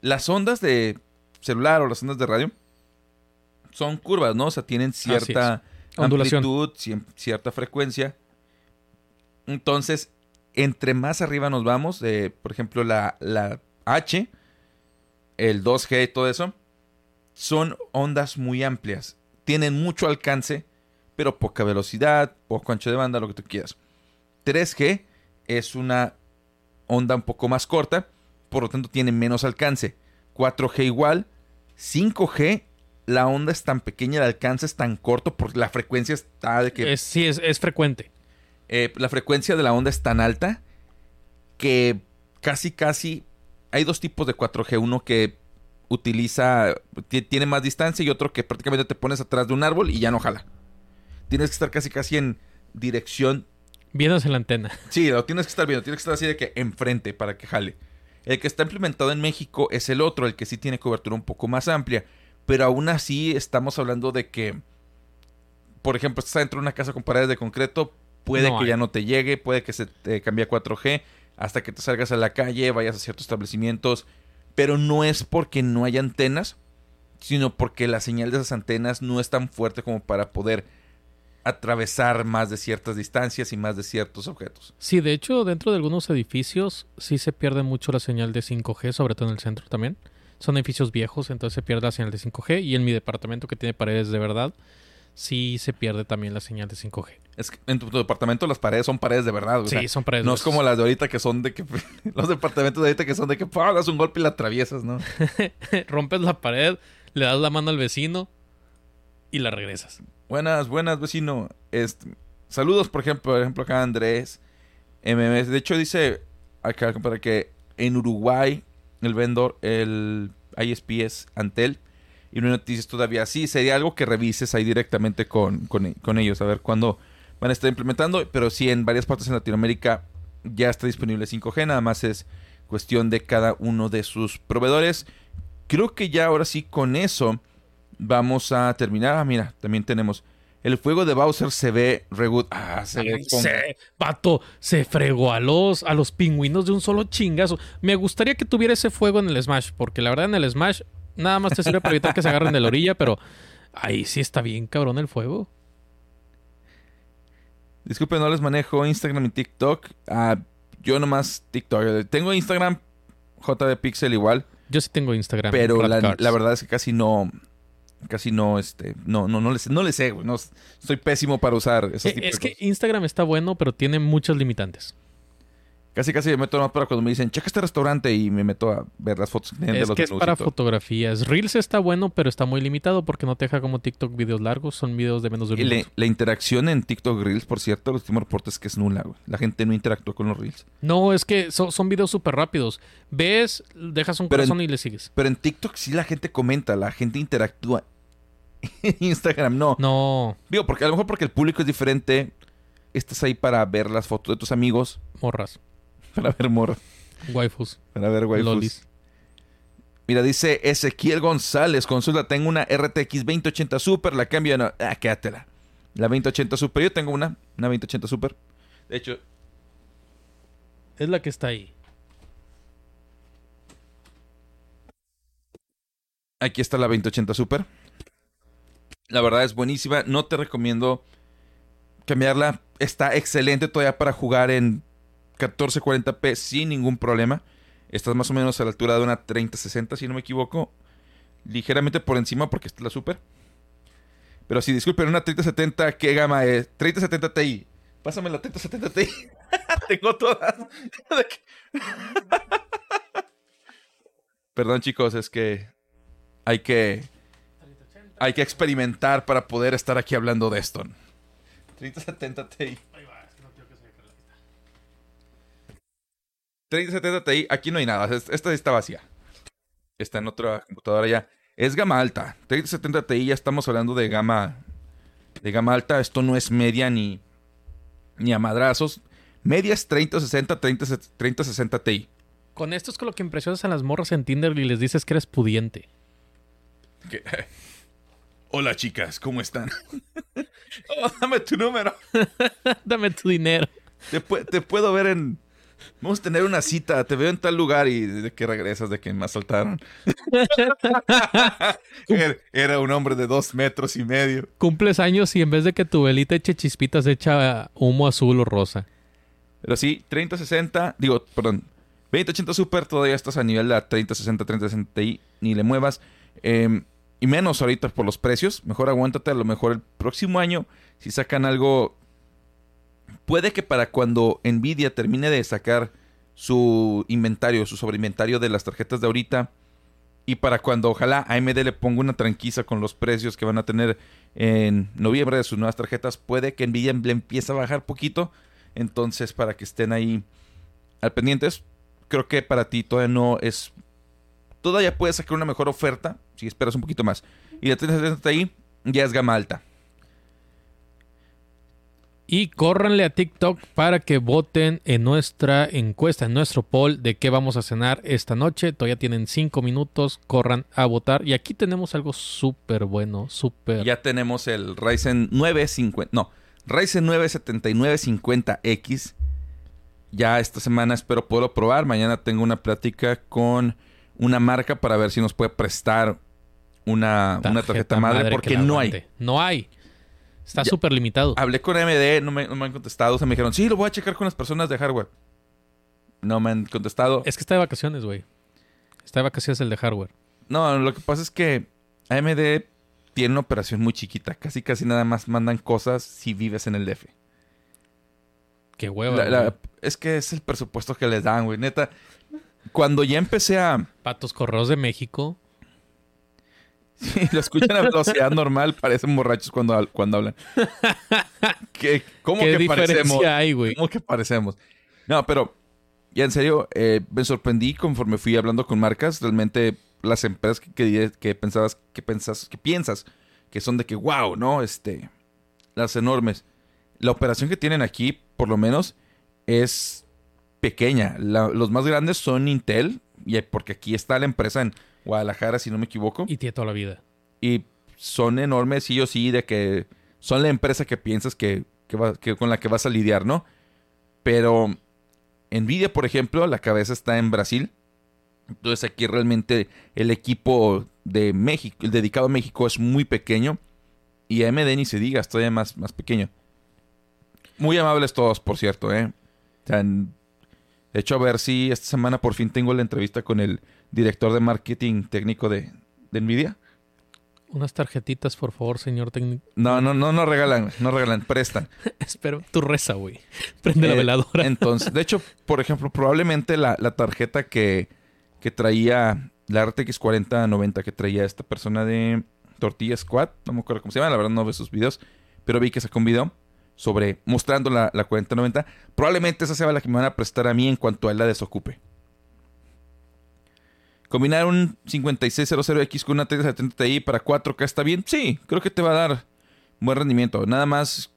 las ondas de celular o las ondas de radio. Son curvas, ¿no? O sea, tienen cierta Amplitud, cierta frecuencia. Entonces, entre más arriba nos vamos, eh, por ejemplo, la, la H, el 2G y todo eso, son ondas muy amplias. Tienen mucho alcance, pero poca velocidad, poco ancho de banda, lo que tú quieras. 3G es una onda un poco más corta, por lo tanto tiene menos alcance. 4G igual. 5G, la onda es tan pequeña, el alcance es tan corto, porque la frecuencia está de que Es- sí, es, es frecuente. eh, la frecuencia de la onda es tan alta que casi, casi hay dos tipos de 4G. Uno que utiliza, ti- tiene más distancia y otro que prácticamente te pones atrás de un árbol y ya no jala. Tienes que estar casi, casi en dirección. Viéndose la antena. Sí, lo tienes que estar viendo, tienes que estar así de que enfrente para que jale. El que está implementado en México es el otro, el que sí tiene cobertura un poco más amplia. Pero aún así estamos hablando de que por ejemplo, estás dentro de una casa con paredes de concreto, puede No que hay. ya no te llegue, puede que se te cambie a 4G hasta que te salgas a la calle, vayas a ciertos establecimientos, pero no es porque no hay antenas, sino porque la señal de esas antenas no es tan fuerte como para poder atravesar más de ciertas distancias y más de ciertos objetos. Sí, de hecho, dentro de algunos edificios sí se pierde mucho la señal de 5G, sobre todo en el centro también. Son edificios viejos, entonces se pierde la señal de 5G. Y en mi departamento, que tiene paredes de verdad, sí se pierde también la señal de 5G. Es que en tu, tu departamento las paredes son paredes de verdad. o sí, sea, son paredes. no es como las de ahorita que son de que... los departamentos de ahorita que son de que ¡pah! das un golpe y la atraviesas, ¿no? Rompes la pared, le das la mano al vecino y la regresas. Buenas, buenas, vecino. Este, saludos, por ejemplo, por ejemplo, acá Andrés. MMS. De hecho, dice acá para que en Uruguay el vendor, el ISP es Antel. Y no noticias todavía. Sí, sería algo que revises ahí directamente con, con, con ellos. A ver cuándo van a estar implementando. Pero sí, en varias partes en Latinoamérica ya está disponible 5G. Nada más es cuestión de cada uno de sus proveedores. Creo que ya ahora sí con eso vamos a terminar. Ah, mira, también tenemos. El fuego de Bowser se ve re good. Ah, se ve con- Se, vato, se fregó a los, a los pingüinos de un solo chingazo. Me gustaría que tuviera ese fuego en el Smash, porque la verdad en el Smash nada más te sirve para evitar que se agarren de la orilla, pero ahí sí está bien cabrón el fuego. Disculpen, no les manejo Instagram y TikTok. Ah, yo nomás TikTok. Tengo Instagram JD Pixel igual, Yo sí tengo Instagram. pero la verdad es que casi no casi no este no no no les no le sé, güey, no soy pésimo para usar esos Eh, tipos es de que cosas. Instagram está bueno, pero tiene muchas limitantes. Casi casi me meto nomás para cuando me dicen, "Checa este restaurante" y me meto a ver las fotos que tienen de Es los que es para fotografías. Reels está bueno, pero está muy limitado porque no te deja como TikTok videos largos. Son videos de menos de un Y la, minuto. la interacción en TikTok Reels, por cierto, los últimos reportes que es nula, güey. La gente no interactúa con los Reels. No, es que son, son videos súper rápidos. Ves, dejas un Pero en- corazón y le sigues. Pero en TikTok sí la gente comenta, la gente interactúa. En Instagram no. No, Digo, porque a lo mejor porque el público es diferente. Estás ahí para ver las fotos de tus amigos, morras, para ver morras, waifus, para ver waifus. lolis. Mira, dice Ezequiel González, consulta, tengo una RTX 2080 Super, la cambio, no, ah, quédatela. La 2080 Super, yo tengo una, una 2080 Super. De hecho, Es la que está ahí. Aquí está la 2080 Super. La verdad es buenísima. No te recomiendo cambiarla. Está excelente todavía para jugar en 1440p sin ningún problema. Estás más o menos a la altura de una 3060, si no me equivoco. Ligeramente por encima porque esta es la Super. Pero sí, disculpen, una 3070, ¿qué gama es? 3070 Ti. Pásame la 3070 Ti. Tengo todas. Perdón, chicos, es que hay que hay que experimentar para poder estar aquí hablando de esto. 3070 Ti. 3070 Ti, aquí no hay nada. es- Esta está vacía. Está en otra computadora ya. Es gama alta. 3070 Ti ya estamos hablando de gama de gama alta. Esto no es media ni ni a madrazos. Media es 3060, 30, 3060 Ti. Con esto es con lo que impresionas a las morras en Tinder y les dices que eres pudiente. Hola chicas, ¿cómo están? Oh, dame tu número. Dame tu dinero. Te, pu- te puedo ver en... Vamos a tener una cita, te veo en tal lugar y de que regresas de que me asaltaron. Era- un hombre de dos metros y medio. Cumples años y en vez de que tu velita eche chispitas, echa humo azul o rosa. Pero sí, 3060, digo, perdón, 2080 Super todavía estás a nivel de la 3060, 3060 Ti, ni le muevas. Eh, y menos ahorita por los precios. Mejor aguántate, a lo mejor el próximo año, si sacan algo... Puede que para cuando Nvidia termine de sacar su inventario, su sobreinventario de las tarjetas de ahorita, y para cuando ojalá AMD le ponga una tranquiza con los precios que van a tener en noviembre de sus nuevas tarjetas, puede que Nvidia le empiece a bajar poquito. Entonces, para que estén ahí al pendientes, creo que para ti todavía no es. Todavía puedes sacar una mejor oferta si esperas un poquito más. Y de 370 ahí ya es gama alta. Y córranle a TikTok para que voten en nuestra encuesta, en nuestro poll de qué vamos a cenar esta noche. Todavía tienen cinco minutos, corran a votar. Y aquí tenemos algo súper bueno, súper... Ya tenemos el Ryzen 950, no, Ryzen 9 7950X. Ya esta semana espero poderlo probar. Mañana tengo una plática con una marca para ver si nos puede prestar una una tarjeta, madre, porque que la no hay. No hay. Está súper limitado. Hablé con AMD, no me, no me han contestado. O sea, me dijeron, sí, lo voy a checar con las personas de hardware. No me han contestado. Es que está de vacaciones, güey. Está de vacaciones el de hardware. No, lo que pasa es que AMD tiene una operación muy chiquita. Casi, casi nada más mandan cosas si vives en el DF. Qué hueva. La- es que es el presupuesto que les dan, güey. Neta, cuando ya empecé a... Patos Correos de México. Si lo escuchan a velocidad normal, parecen borrachos cuando, cuando hablan. ¿Qué, ¿Cómo ¿Qué que diferencia parecemos? hay, güey? ¿Cómo que parecemos? No, pero ya en serio, eh, me sorprendí conforme fui hablando con marcas. Realmente las empresas que, que, que pensabas, que pensas, que piensas que son de que wow, ¿no? Este, las enormes. La operación que tienen aquí, por lo menos, es pequeña. La- los más grandes son Intel, y porque aquí está la empresa en Guadalajara, si no me equivoco. Y tiene toda la vida. Y son enormes, sí o sí, de que son la empresa que piensas que, que va- que con la que vas a lidiar, ¿no? Pero Nvidia, por ejemplo, la cabeza está en Brasil. Entonces aquí realmente el equipo de México, el dedicado a México es muy pequeño. Y AMD ni se diga, es todavía más, más pequeño. Muy amables todos, por cierto, ¿eh? O sea, en- de hecho, a ver si esta semana por fin tengo la entrevista con el director de marketing técnico de, de Nvidia. Unas tarjetitas, por favor, señor técnico. No, no, no, no regalan, no regalan, prestan. Espero. Tu reza, güey. Prende la Eh, veladora. Entonces, de hecho, por ejemplo, probablemente la, la tarjeta que, que traía la RTX 4090 que traía esta persona de Tortilla Squad, no me acuerdo cómo se llama, la verdad no veo sus videos, pero vi que sacó un video sobre mostrando la, la 4090. Probablemente esa sea la que me van a prestar a mí en cuanto a él la desocupe. Combinar un 5600X con una 3070 Ti para 4K está bien. Sí, creo que te va a dar buen rendimiento. Nada más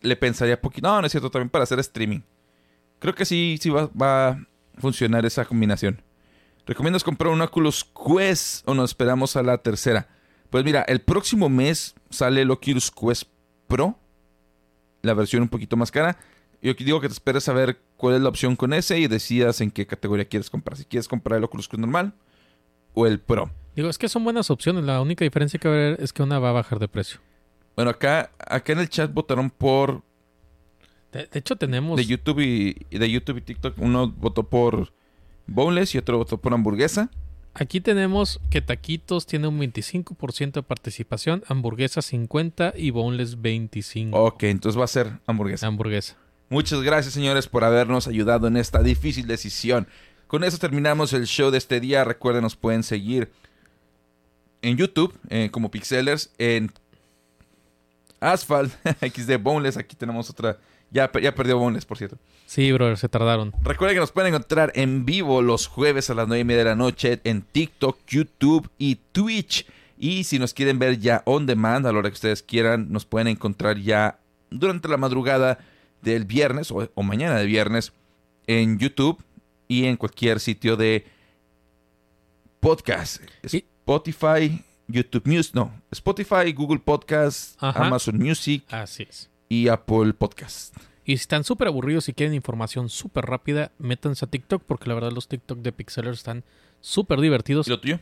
le pensaría poquito. No, no es cierto, también para hacer streaming. Creo que sí, sí va, va a funcionar esa combinación. ¿Recomiendas comprar un Oculus Quest o nos esperamos a la tercera? Pues mira, el próximo mes sale el Oculus Quest Pro, la versión un poquito más cara. Yo digo que te esperes a ver cuál es la opción con ese y decidas en qué categoría quieres comprar. Si quieres comprar el Oculus Quest normal o el Pro. Digo, es que son buenas opciones. La única diferencia que va a haber es que una va a bajar de precio. Bueno, acá, acá en el chat votaron por De, de hecho, tenemos. de YouTube y, y de YouTube y TikTok. Uno votó por Boneless y otro votó por hamburguesa. Aquí tenemos que Taquitos tiene un 25% de participación, hamburguesa 50 y boneless 25. Ok, entonces va a ser hamburguesa. Hamburguesa. Muchas gracias, señores, por habernos ayudado en esta difícil decisión. Con eso terminamos el show de este día. Recuerden, nos pueden seguir en YouTube eh, como Pixelers, en Asphalt, XD Boneless. Aquí tenemos otra. Ya, ya perdió Boneless, por cierto. Sí, brother, se tardaron. Recuerden que nos pueden encontrar en vivo los jueves a las 9 y media de la noche en TikTok, YouTube y Twitch. Y si nos quieren ver ya on demand, a la hora que ustedes quieran, nos pueden encontrar ya durante la madrugada del viernes o, o mañana de viernes en YouTube y en cualquier sitio de podcast. Spotify, YouTube Music, no, Spotify, Google Podcast, Ajá. Amazon Music Así es. y Apple Podcast. Y si están súper aburridos y quieren información súper rápida, métanse a TikTok porque la verdad los TikTok de Pixelers están súper divertidos ¿Y lo tuyo?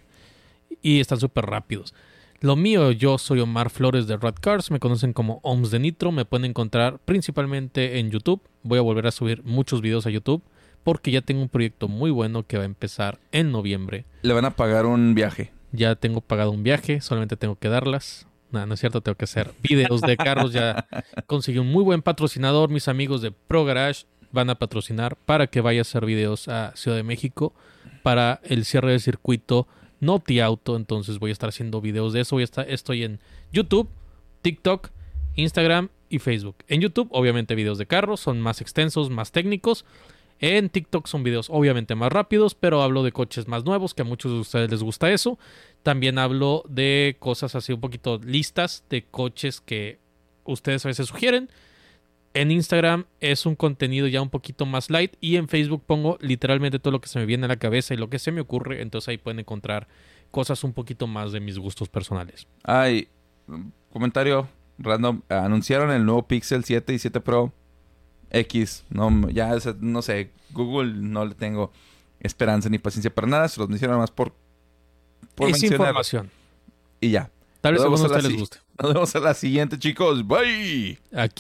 y están súper rápidos. Lo mío, yo soy Omar Flores de Red Cars, me conocen como OMS de Nitro, me pueden encontrar principalmente en YouTube. Voy a volver a subir muchos videos a YouTube porque ya tengo un proyecto muy bueno que va a empezar en noviembre. Le van a pagar un viaje. Ya tengo pagado un viaje, solamente tengo que darlas. No, no es cierto, tengo que hacer videos de carros. Ya conseguí un muy buen patrocinador. Mis amigos de Pro Garage van a patrocinar para que vaya a hacer videos a Ciudad de México para el cierre del circuito Noti Auto. Entonces voy a estar haciendo videos de eso. Estoy en YouTube, TikTok, Instagram y Facebook. En YouTube, obviamente, videos de carros son más extensos, más técnicos. En TikTok son videos obviamente más rápidos, pero hablo de coches más nuevos, que a muchos de ustedes les gusta eso. También hablo de cosas así un poquito listas de coches que ustedes a veces sugieren. En Instagram es un contenido ya un poquito más light y en Facebook pongo literalmente todo lo que se me viene a la cabeza y lo que se me ocurre, entonces ahí pueden encontrar cosas un poquito más de mis gustos personales. Ay, comentario random. Anunciaron el nuevo Pixel 7 y 7 Pro X. No, ya no sé, Google no le tengo esperanza ni paciencia para nada. Se los mencionan más por, por es información. Y ya. Tal vez a ustedes les guste. Nos vemos a la siguiente, chicos. Bye. Aquí